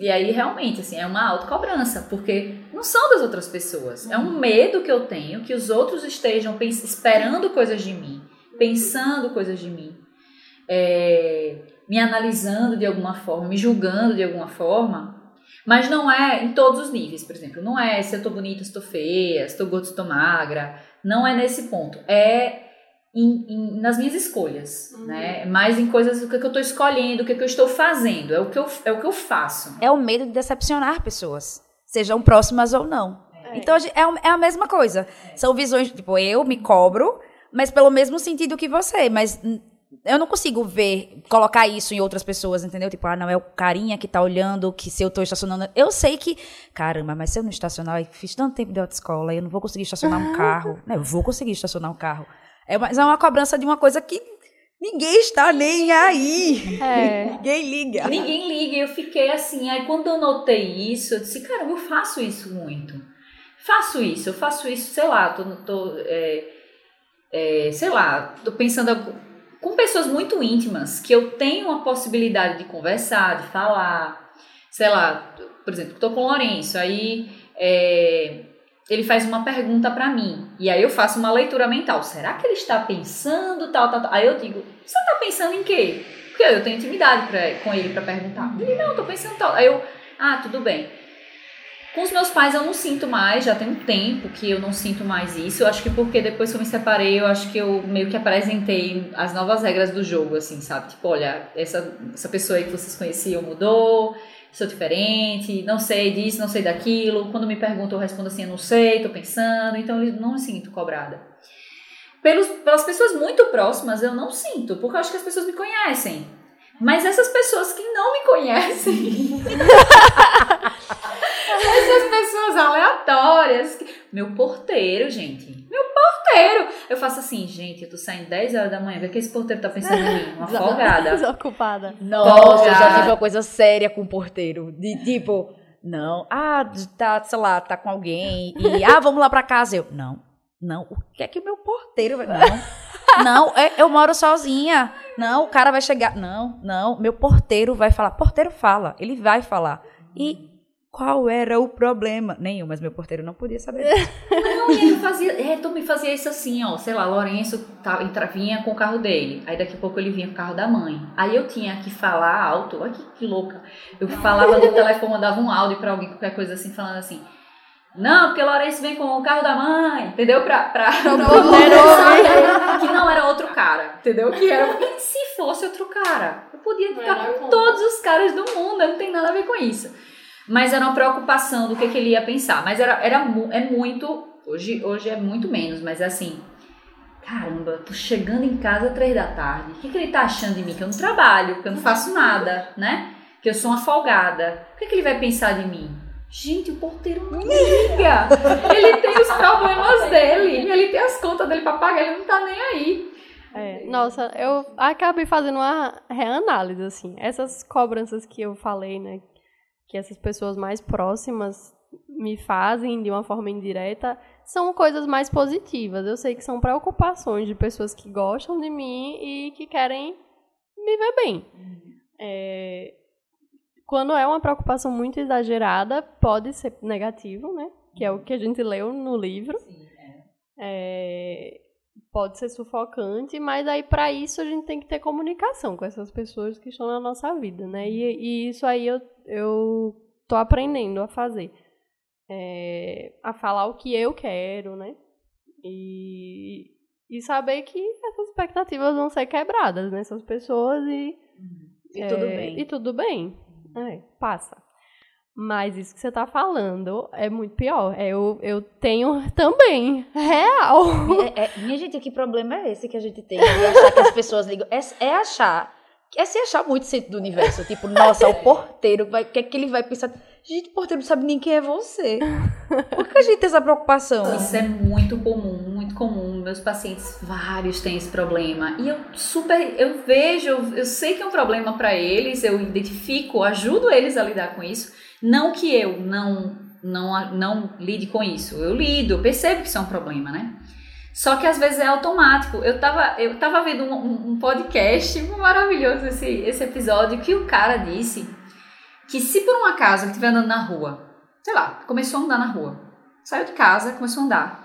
e aí, realmente, assim, é uma autocobrança, porque não são das outras pessoas. É um medo que eu tenho que os outros estejam esperando coisas de mim, pensando coisas de mim, é, me analisando de alguma forma, me julgando de alguma forma. Mas não é em todos os níveis, por exemplo. Não é se eu tô bonita, se tô feia, se tô gorda, se tô magra. Não é nesse ponto. É em, em, nas minhas escolhas, uhum. né? Mais em coisas do que, que eu estou escolhendo, o que, que eu estou fazendo, é o que eu, é o que eu faço. É o medo de decepcionar pessoas, sejam próximas ou não. É. Então é, é a mesma coisa. É. São visões, tipo, eu me cobro, mas pelo mesmo sentido que você, mas eu não consigo ver, colocar isso em outras pessoas, entendeu? Tipo, ah, não, é o carinha que tá olhando, que se eu tô estacionando. Eu sei que, caramba, mas se eu não estacionar, eu fiz tanto tempo de autoescola, eu não vou conseguir estacionar um carro. Não, eu vou conseguir estacionar um carro. É, mas é uma cobrança de uma coisa que ninguém está nem aí. É. ninguém liga. Ninguém liga. Eu fiquei assim. Aí quando eu notei isso, eu disse, cara, eu faço isso muito. Faço isso, eu faço isso, sei lá, tô, tô é, é, sei lá, tô pensando com pessoas muito íntimas que eu tenho a possibilidade de conversar, de falar, sei lá, por exemplo, tô com o Lourenço, aí é, ele faz uma pergunta para mim. E aí eu faço uma leitura mental. Será que ele está pensando tal, tal, tal? Aí eu digo, você está pensando em quê? Porque eu tenho intimidade pra, com ele para perguntar. Ele, não, tô pensando tal. Aí eu, ah, tudo bem. Com os meus pais eu não sinto mais, já tem um tempo que eu não sinto mais isso. Eu acho que porque depois que eu me separei, eu acho que eu meio que apresentei as novas regras do jogo, assim, sabe? Tipo, olha, essa, essa pessoa aí que vocês conheciam mudou, sou diferente, não sei disso, não sei daquilo. Quando me perguntam, eu respondo assim, eu não sei, tô pensando. Então eu não me sinto cobrada. Pelos, pelas pessoas muito próximas, eu não sinto, porque eu acho que as pessoas me conhecem. Mas essas pessoas que não me conhecem. essas pessoas aleatórias. Meu porteiro, gente. Meu porteiro. Eu faço assim, gente, eu tô saindo 10 horas da manhã. O que, esse porteiro tá pensando em mim? Uma folgada. Desocupada. Nossa, eu já tive uma coisa séria com o porteiro. De tipo, não, ah, tá, sei lá, tá com alguém. E, ah, vamos lá pra casa. Eu, não, não. O que é que o meu porteiro vai. Não. Não, é, eu moro sozinha. Não, o cara vai chegar. Não, não. Meu porteiro vai falar. Porteiro fala. Ele vai falar. E qual era o problema? Nenhum, mas meu porteiro não podia saber. não, e ele fazia, é, tu me fazia isso assim, ó, sei lá, Lourenço tá, entra, vinha com o carro dele, aí daqui a pouco ele vinha com o carro da mãe. Aí eu tinha que falar alto, olha que, que louca. Eu falava no telefone, mandava um áudio pra alguém, qualquer coisa assim, falando assim. Não, porque Lourenço vem com o carro da mãe, entendeu? Pra, pra, pra não que não era outro cara, entendeu? Que era. E se fosse outro cara? Eu podia ficar com todos os caras do mundo, não tem nada a ver com isso. Mas era uma preocupação do que, que ele ia pensar. Mas era, era é muito. Hoje, hoje é muito menos, mas é assim. Caramba, tô chegando em casa às três da tarde. O que, que ele tá achando de mim? Que eu não trabalho, que eu não faço nada, né? Que eu sou uma folgada. O que, que ele vai pensar de mim? Gente, o porteiro não liga. Ele tem os problemas dele. Ele tem as contas dele pra pagar, ele não tá nem aí. É, nossa, eu acabei fazendo uma reanálise, assim. Essas cobranças que eu falei, né? Que essas pessoas mais próximas me fazem de uma forma indireta são coisas mais positivas. Eu sei que são preocupações de pessoas que gostam de mim e que querem me ver bem. É, quando é uma preocupação muito exagerada, pode ser negativo, né? Que é o que a gente leu no livro. É, pode ser sufocante, mas aí para isso a gente tem que ter comunicação com essas pessoas que estão na nossa vida, né? E, e isso aí eu, eu tô aprendendo a fazer. É, a falar o que eu quero, né? E, e saber que essas expectativas vão ser quebradas nessas pessoas e. E tudo bem. E tudo bem. É, passa. Mas isso que você tá falando é muito pior. É, eu, eu tenho também. Real. É, é, minha gente, que problema é esse que a gente tem? De achar que as pessoas ligam. É, é achar. É se achar muito centro do universo. Tipo, nossa, o porteiro, vai, o que é que ele vai pensar? Gente, o porteiro não sabe nem quem é você. Por que a gente tem essa preocupação? Isso é muito comum. Meus pacientes, vários têm esse problema. E eu super, eu vejo, eu sei que é um problema para eles, eu identifico, ajudo eles a lidar com isso. Não que eu não, não, não lide com isso. Eu lido, eu percebo que isso é um problema, né? Só que às vezes é automático. Eu tava, eu tava vendo um, um podcast maravilhoso esse, esse episódio que o cara disse que se por um acaso ele estiver andando na rua, sei lá, começou a andar na rua, saiu de casa, começou a andar,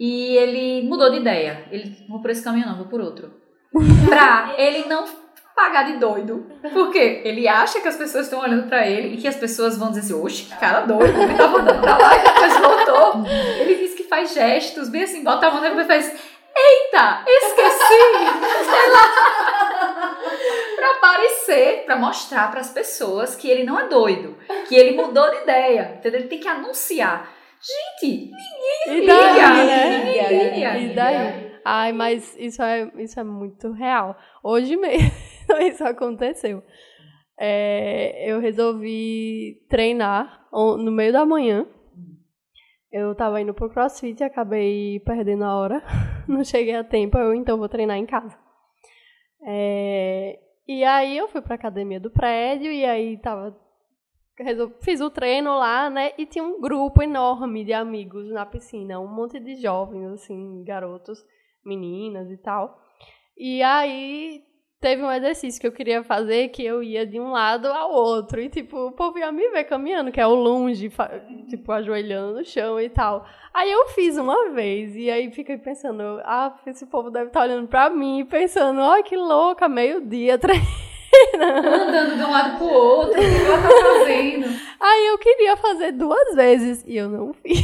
e ele mudou de ideia. Ele, vou por esse caminho não, vou por outro. pra ele não pagar de doido. Porque ele acha que as pessoas estão olhando pra ele e que as pessoas vão dizer assim, oxe, que cara doido, ele tava andando pra lá e depois voltou. Ele diz que faz gestos, bem assim, bota a mão e faz, eita, esqueci! Sei lá. pra parecer, pra mostrar pras pessoas que ele não é doido, que ele mudou de ideia, entendeu? Ele tem que anunciar. Gente, ninguém E daí, liga, né? ninguém liga. E daí? Ai, mas isso é, isso é muito real. Hoje mesmo isso aconteceu. É, eu resolvi treinar no meio da manhã. Eu tava indo pro crossfit e acabei perdendo a hora. Não cheguei a tempo, eu então vou treinar em casa. É, e aí eu fui pra academia do prédio e aí tava fiz o treino lá, né? E tinha um grupo enorme de amigos na piscina, um monte de jovens, assim, garotos, meninas e tal. E aí teve um exercício que eu queria fazer que eu ia de um lado ao outro. E, tipo, o povo ia me ver caminhando, que é o longe, tipo, ajoelhando no chão e tal. Aí eu fiz uma vez, e aí fiquei pensando, ah, esse povo deve estar olhando pra mim, pensando, ai, que louca, meio-dia, Andando de um lado pro outro, ela tá fazendo? Aí eu queria fazer duas vezes e eu não fiz.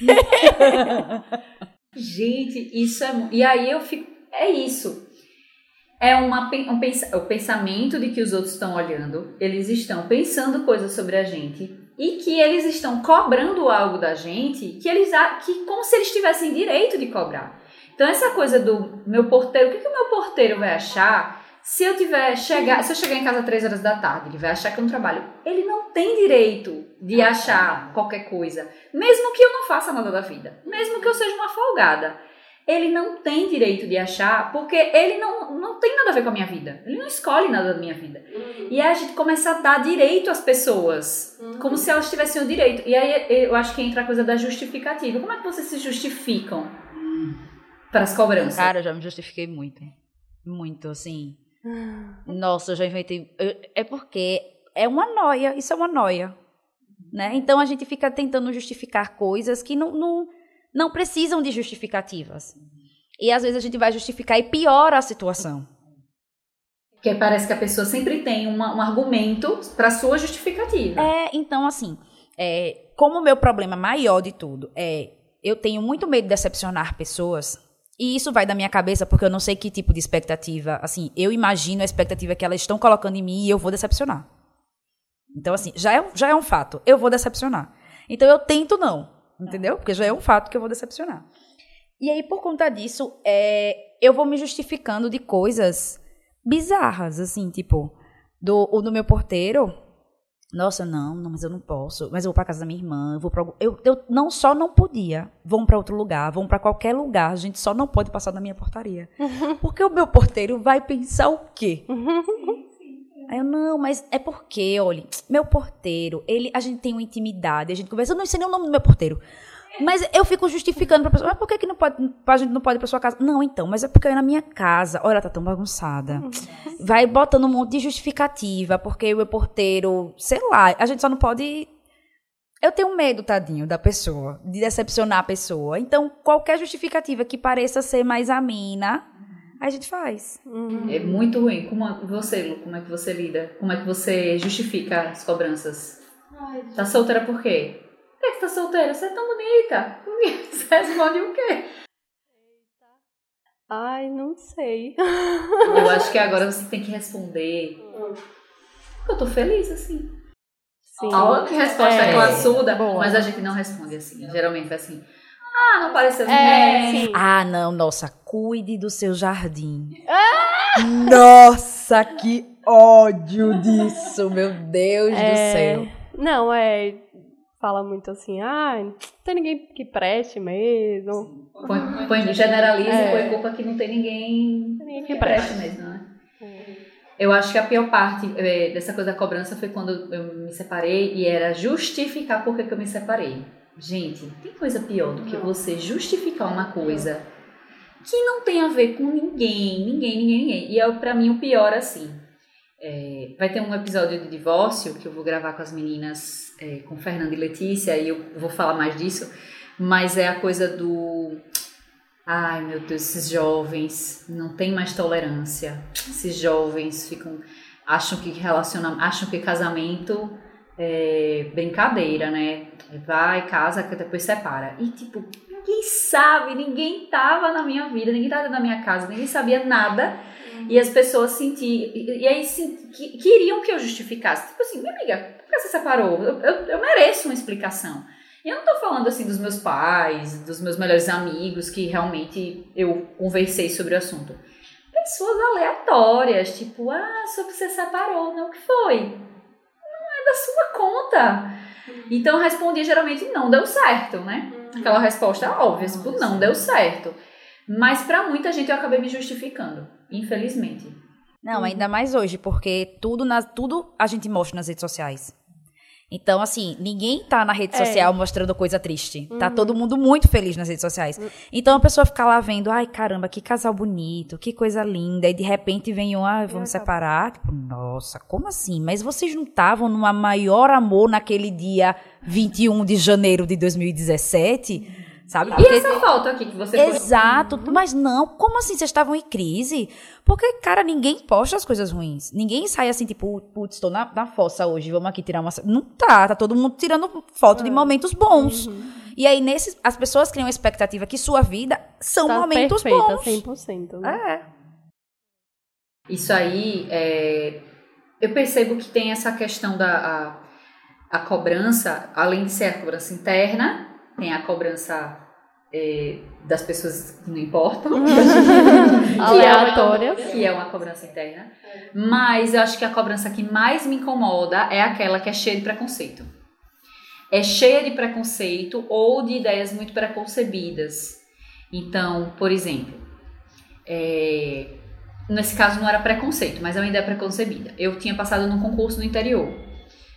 Gente, isso é. E aí eu fico. É isso. É uma, um o pensamento de que os outros estão olhando, eles estão pensando coisas sobre a gente e que eles estão cobrando algo da gente que eles que como se eles tivessem direito de cobrar. Então essa coisa do meu porteiro, o que, que o meu porteiro vai achar se eu tiver chegar, se eu chegar em casa às três horas da tarde, ele vai achar que eu não trabalho. Ele não tem direito de achar qualquer coisa, mesmo que eu não faça nada da vida, mesmo que eu seja uma folgada ele não tem direito de achar, porque ele não, não tem nada a ver com a minha vida. Ele não escolhe nada da minha vida. E aí a gente começa a dar direito às pessoas, como se elas tivessem o direito. E aí eu acho que entra a coisa da justificativa. Como é que vocês se justificam para as cobranças? Cara, eu já me justifiquei muito. Muito, assim. Nossa, eu já inventei. é porque é uma noia, isso é uma noia. Né? Então a gente fica tentando justificar coisas que não, não, não precisam de justificativas. E às vezes a gente vai justificar e piora a situação. Porque parece que a pessoa sempre tem uma- um argumento para sua justificativa. É, então, assim, é, como o meu problema maior de tudo é eu tenho muito medo de decepcionar pessoas, e isso vai da minha cabeça porque eu não sei que tipo de expectativa, assim, eu imagino a expectativa que elas estão colocando em mim e eu vou decepcionar. Então, assim, já é, já é um fato, eu vou decepcionar. Então, eu tento não, entendeu? Porque já é um fato que eu vou decepcionar. E aí, por conta disso, é, eu vou me justificando de coisas bizarras, assim, tipo, do, o do meu porteiro, Nossa, não, não, mas eu não posso. Mas eu vou pra casa da minha irmã, eu vou pra. Eu, eu não só não podia. Vão pra outro lugar, vão pra qualquer lugar. A gente só não pode passar na minha portaria. Porque o meu porteiro vai pensar o quê? Aí eu, não, mas é porque, olha, meu porteiro, ele, a gente tem uma intimidade, a gente conversa. Eu não sei nem o nome do meu porteiro. Mas eu fico justificando pra pessoa, mas por que, que não pode, a gente não pode ir pra sua casa? Não, então, mas é porque eu na minha casa, olha, ela tá tão bagunçada. Vai botando um monte de justificativa, porque o meu porteiro, sei lá, a gente só não pode. Eu tenho medo, tadinho, da pessoa, de decepcionar a pessoa. Então, qualquer justificativa que pareça ser mais amena, a gente faz. É muito ruim. Como você, Lu, como é que você lida? Como é que você justifica as cobranças? Tá solteira por quê? Por que você tá solteira? Você é tão bonita. Você responde o quê? Ai, não sei. Eu acho que agora você tem que responder. Eu tô feliz, assim. Sim. Olha que resposta É. classuda, Boa. mas a gente não responde assim. Geralmente é assim. Ah, não pareceu É, ninguém. sim. Ah, não, nossa, cuide do seu jardim. Nossa, que ódio disso, meu Deus do É, céu. Não, é. Fala muito assim, ah, não tem ninguém que preste mesmo. Põe, põe, generaliza É. e põe culpa que não tem ninguém Tem ninguém que que preste preste. mesmo, né? Eu acho que a pior parte eh, dessa coisa da cobrança foi quando eu me separei e era justificar por que eu me separei. Gente, tem coisa pior do que você justificar uma coisa que não tem a ver com ninguém, ninguém, ninguém, ninguém. E é pra mim o pior assim. É, vai ter um episódio de divórcio que eu vou gravar com as meninas, é, com Fernanda e Letícia, e eu vou falar mais disso. Mas é a coisa do. Ai meu Deus, esses jovens não têm mais tolerância. Esses jovens ficam. acham que relaciona, acham que casamento é brincadeira, né? Vai, casa, que depois separa. E tipo, ninguém sabe, ninguém tava na minha vida, ninguém tava na minha casa, ninguém sabia nada. E as pessoas sentiam. E, e aí que, queriam que eu justificasse. Tipo assim, minha amiga, por que você separou? Eu, eu, eu mereço uma explicação. E eu não tô falando assim dos meus pais, dos meus melhores amigos, que realmente eu conversei sobre o assunto. Pessoas aleatórias, tipo, ah, sobre você separou, não, o que foi? Não é da sua conta. Então eu respondia geralmente, não deu certo, né? Aquela resposta óbvia, tipo, não deu certo. Mas pra muita gente eu acabei me justificando, infelizmente. Não, ainda mais hoje, porque tudo, na, tudo a gente mostra nas redes sociais. Então, assim, ninguém tá na rede É. social mostrando coisa triste. Tá todo mundo muito feliz nas redes sociais. Então a pessoa fica lá vendo, ai caramba, que casal bonito, que coisa linda. E de repente vem um, ah, vamos acaba. separar. Tipo, nossa, como assim? Mas vocês não estavam numa maior amor naquele dia 21 de janeiro de 2017? Sabe? E essa foto aqui que você postou? Exato, mas não, como assim vocês estavam em crise? Porque, cara, ninguém posta as coisas ruins. Ninguém sai assim, tipo, putz, estou na, na fossa hoje, vamos aqui tirar uma. Não tá, tá todo mundo tirando foto de momentos bons. E aí, nesses, as pessoas criam a expectativa que sua vida são Tá momentos perfeita, bons. 100%. Né? É. Isso aí, é, eu percebo que tem essa questão da a, a cobrança, além de ser a cobrança interna, tem a cobrança é, das pessoas que não importam, que é, uma, Aleatórias. que é uma cobrança interna. Mas eu acho que a cobrança que mais me incomoda é aquela que é cheia de preconceito. É cheia de preconceito ou de ideias muito preconcebidas. Então, por exemplo, é, nesse caso não era preconceito, mas é uma ideia preconcebida. Eu tinha passado num concurso no interior.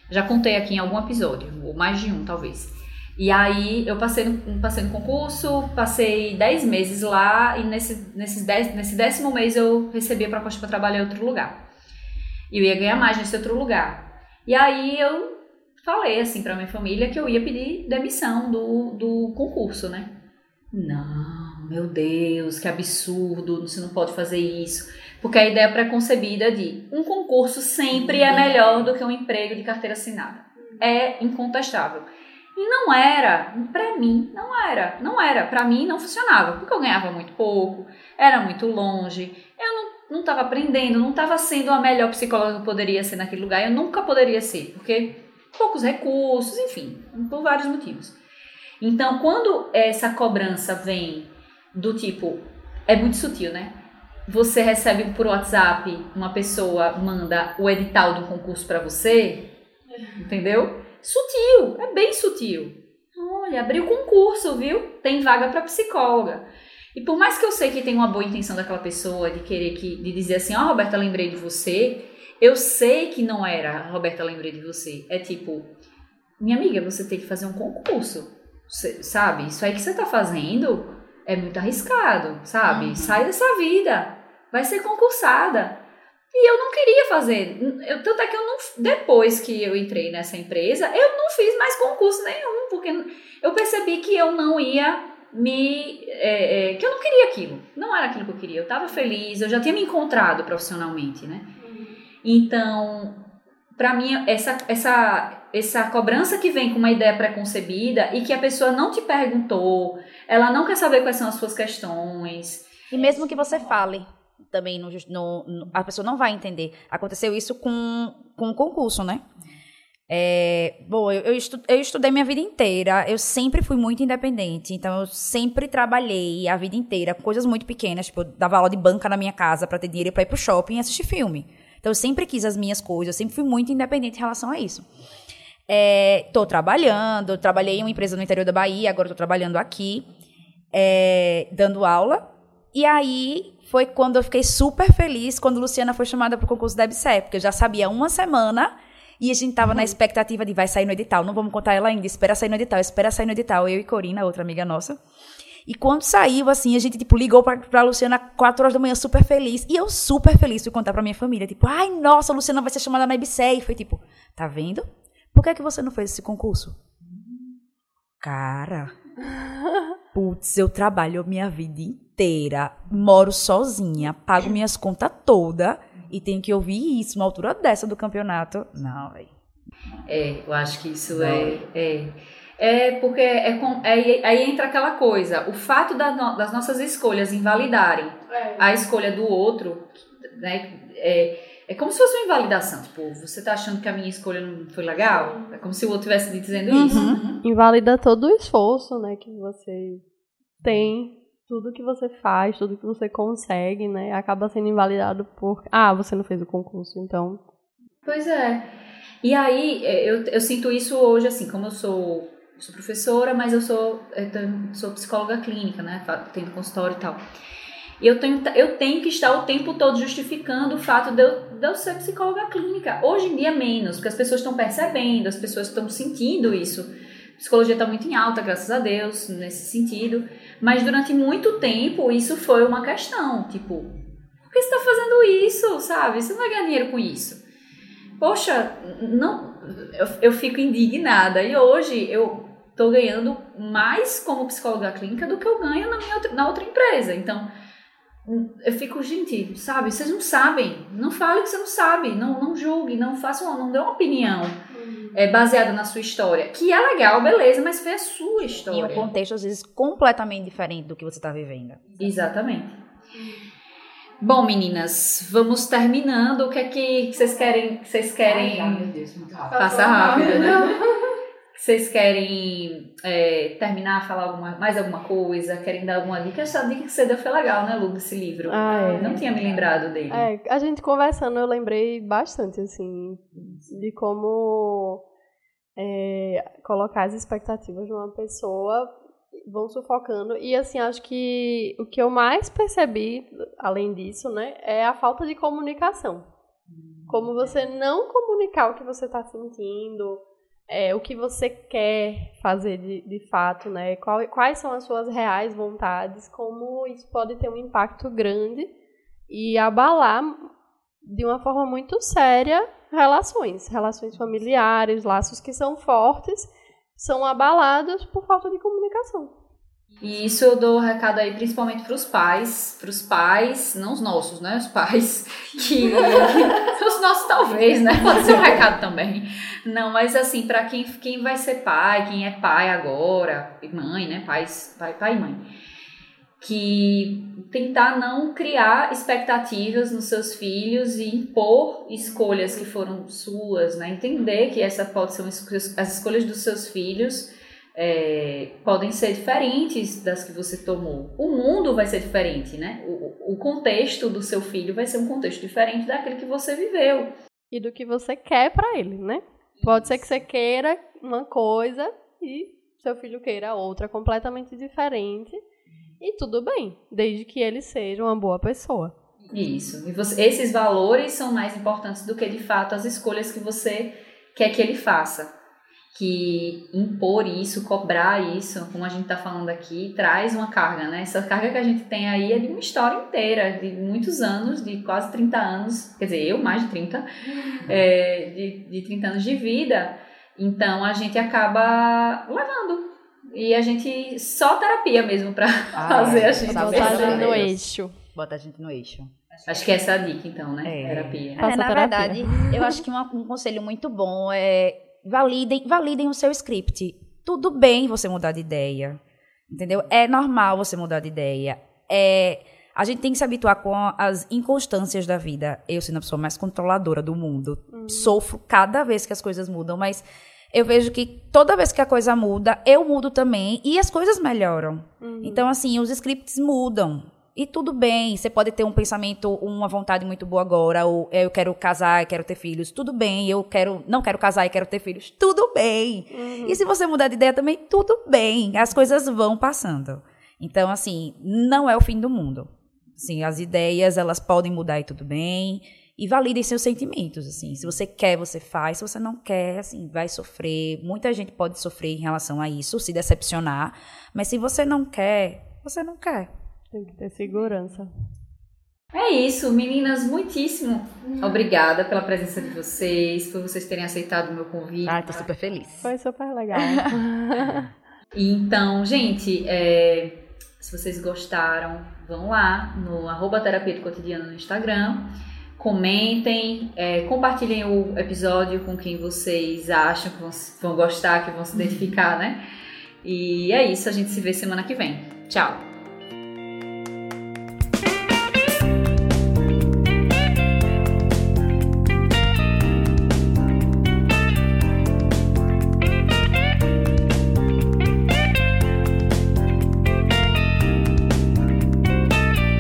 Já contei aqui em algum episódio, ou mais de um talvez. E aí eu passei no, passei no concurso, passei 10 meses lá e nesse, nesses dez, nesse décimo mês eu recebi a proposta para trabalhar em outro lugar. E eu ia ganhar mais nesse outro lugar. E aí eu falei assim para minha família que eu ia pedir demissão do, do concurso, né? Não, meu Deus, que absurdo, você não pode fazer isso. Porque a ideia preconcebida de um concurso sempre é melhor do que um emprego de carteira assinada. É incontestável. E não era, pra mim, não era, não era, pra mim não funcionava, porque eu ganhava muito pouco, era muito longe, eu não, não tava aprendendo, não tava sendo a melhor psicóloga que poderia ser naquele lugar, eu nunca poderia ser, porque poucos recursos, enfim, por vários motivos. Então, quando essa cobrança vem do tipo, é muito sutil, né? Você recebe por WhatsApp, uma pessoa manda o edital do concurso pra você, Entendeu? Sutil, é bem sutil. Olha, abriu concurso, viu? Tem vaga para psicóloga. E por mais que eu sei que tem uma boa intenção daquela pessoa de querer que de dizer assim, ó, oh, Roberta, lembrei de você, eu sei que não era, Roberta, lembrei de você. É tipo, minha amiga, você tem que fazer um concurso. Você, sabe? Isso aí que você tá fazendo é muito arriscado, sabe? Uhum. Sai dessa vida. Vai ser concursada. E eu não queria fazer. Eu, tanto é que eu não. Depois que eu entrei nessa empresa, eu não fiz mais concurso nenhum, porque eu percebi que eu não ia me. É, é, que eu não queria aquilo. Não era aquilo que eu queria. Eu estava feliz, eu já tinha me encontrado profissionalmente, né? Então, para mim, essa, essa, essa cobrança que vem com uma ideia preconcebida e que a pessoa não te perguntou, ela não quer saber quais são as suas questões. E mesmo que você fale, também no, no, a pessoa não vai entender. Aconteceu isso com, com o concurso, né? É, bom, eu, eu, estu, eu, estudei minha vida inteira, eu sempre fui muito independente, então eu sempre trabalhei a vida inteira, coisas muito pequenas, tipo, eu dava aula de banca na minha casa para ter dinheiro para ir pro shopping e assistir filme. Então eu sempre quis as minhas coisas, eu sempre fui muito independente em relação a isso. É, tô trabalhando, trabalhei em uma empresa no interior da Bahia, agora tô trabalhando aqui, é, dando aula. E aí foi quando eu fiquei super feliz quando Luciana foi chamada para o concurso da EBSEP, porque eu já sabia uma semana e a gente tava uhum. na expectativa de vai sair no edital. Não vamos contar ela ainda, espera sair no edital, espera sair no edital. Eu e Corina, outra amiga nossa. E quando saiu, assim, a gente, tipo, ligou pra, pra Luciana quatro horas da manhã, super feliz. E eu super feliz de contar pra minha família. Tipo, ai, nossa, a Luciana vai ser chamada na EBSEI. E foi tipo, tá vendo? Por que, é que você não fez esse concurso? Cara, putz, eu trabalho minha vida inteira, moro sozinha, pago minhas contas toda e tenho que ouvir isso na altura dessa do campeonato. Não, velho. É, eu acho que isso é, é, é. porque é, é, aí entra aquela coisa, o fato da no, das nossas escolhas invalidarem é. a escolha do outro, né? É, é como se fosse uma invalidação. Tipo, você tá achando que a minha escolha não foi legal? É como se o outro estivesse dizendo uhum. isso. Uhum. Invalida todo o esforço, né, que você tem, tudo que você faz, tudo que você consegue, né, acaba sendo invalidado por, ah, você não fez o concurso, então. Pois é. E aí, é, eu, eu sinto isso hoje, assim, como eu sou, sou professora, mas eu sou, eu sou psicóloga clínica, né, tendo consultório e tal. E eu tenho, eu tenho que estar o tempo todo justificando o fato de eu, de eu ser psicóloga clínica. Hoje em dia, menos, porque as pessoas estão percebendo, as pessoas estão sentindo isso. A psicologia está muito em alta, graças a Deus, nesse sentido. Mas durante muito tempo, isso foi uma questão. Tipo, por que você está fazendo isso, sabe? Você não vai ganhar dinheiro com isso. Poxa, não, eu, eu fico indignada. E hoje eu estou ganhando mais como psicóloga clínica do que eu ganho na, minha outra, na outra empresa. Então, eu fico, gente, sabe, vocês não sabem. Não fale que você não sabe. Não, não julgue, não faça uma, não dê uma opinião uhum. é, baseada na sua história. Que é legal, beleza, mas foi a sua história. E um contexto, às vezes, completamente diferente do que você está vivendo. Exatamente. Bom, meninas, vamos terminando. O que é que vocês querem? Vocês querem. Ai, meu Deus, Passa rápido, né? Vocês querem é, terminar, falar alguma, mais alguma coisa? Querem dar alguma dica? Essa dica que você deu foi legal, né, Lu, desse livro. Ah, é. Não tinha me lembrado dele. É, a gente conversando, eu lembrei bastante, assim, de como é, colocar as expectativas de uma pessoa vão sufocando. E, assim, acho que o que eu mais percebi, além disso, né, é a falta de comunicação. Como você não comunicar o que você está sentindo é, o que você quer fazer de, de fato, né? Qual, quais são as suas reais vontades, como isso pode ter um impacto grande e abalar de uma forma muito séria relações, relações familiares, laços que são fortes, são abalados por falta de comunicação. E isso eu dou um recado aí principalmente para os pais, para os pais, não os nossos, né? Os pais que, os nossos talvez, né? Pode ser um recado também. Não, mas assim, para quem, quem vai ser pai, quem é pai agora, mãe, né? Pais, pai, pai e mãe. Que tentar não criar expectativas nos seus filhos e impor escolhas que foram suas, né? Entender que essa pode ser uma, as escolhas dos seus filhos é, podem ser diferentes das que você tomou. O mundo vai ser diferente, né? O, o contexto do seu filho vai ser um contexto diferente daquele que você viveu. E do que você quer para ele, né? Pode ser que você queira uma coisa e seu filho queira outra completamente diferente. E tudo bem, desde que ele seja uma boa pessoa. Isso. E você, esses valores são mais importantes do que de fato as escolhas que você quer que ele faça. Que impor isso, cobrar isso, como a gente está falando aqui, traz uma carga, né? Essa carga que a gente tem aí é de uma história inteira, de muitos anos, de quase 30 anos, quer dizer, eu mais de 30, é, de, de 30 anos de vida. Então a gente acaba levando. E a gente só terapia mesmo para Ah, fazer a gente Botar a gente no eixo. Bota a gente no eixo. Acho que essa é a dica, então, né? É. Terapia. É, na terapia. verdade, eu acho que uma- um conselho muito bom é validem, validem o seu script. Tudo bem você mudar de ideia. Entendeu? É normal você mudar de ideia. É, a gente tem que se habituar com as inconstâncias da vida. Eu sendo a pessoa mais controladora do mundo, sofro cada vez que as coisas mudam, mas eu vejo que toda vez que a coisa muda, eu mudo também e as coisas melhoram. Então, assim, os scripts mudam. E tudo bem, você pode ter um pensamento, uma vontade muito boa agora, ou eu quero casar e quero ter filhos, tudo bem, eu quero, não quero casar e quero ter filhos, tudo bem. E se você mudar de ideia também, tudo bem, as coisas vão passando. Então, assim, não é o fim do mundo. Assim, as ideias, elas podem mudar e tudo bem. E validem seus sentimentos, assim. Se você quer, você faz. Se você não quer, assim, vai sofrer. Muita gente pode sofrer em relação a isso, se decepcionar. Mas se você não quer, você não quer. Tem que ter segurança. É isso, meninas, muitíssimo obrigada pela presença de vocês, por vocês terem aceitado o meu convite. Ai, tô super feliz. Foi super legal. Então, gente, é, se vocês gostaram, vão lá no arroba terapia do cotidiano no Instagram, comentem, é, compartilhem o episódio com quem vocês acham que vão, vão gostar, que vão se identificar, né? E é isso, a gente se vê semana que vem. Tchau!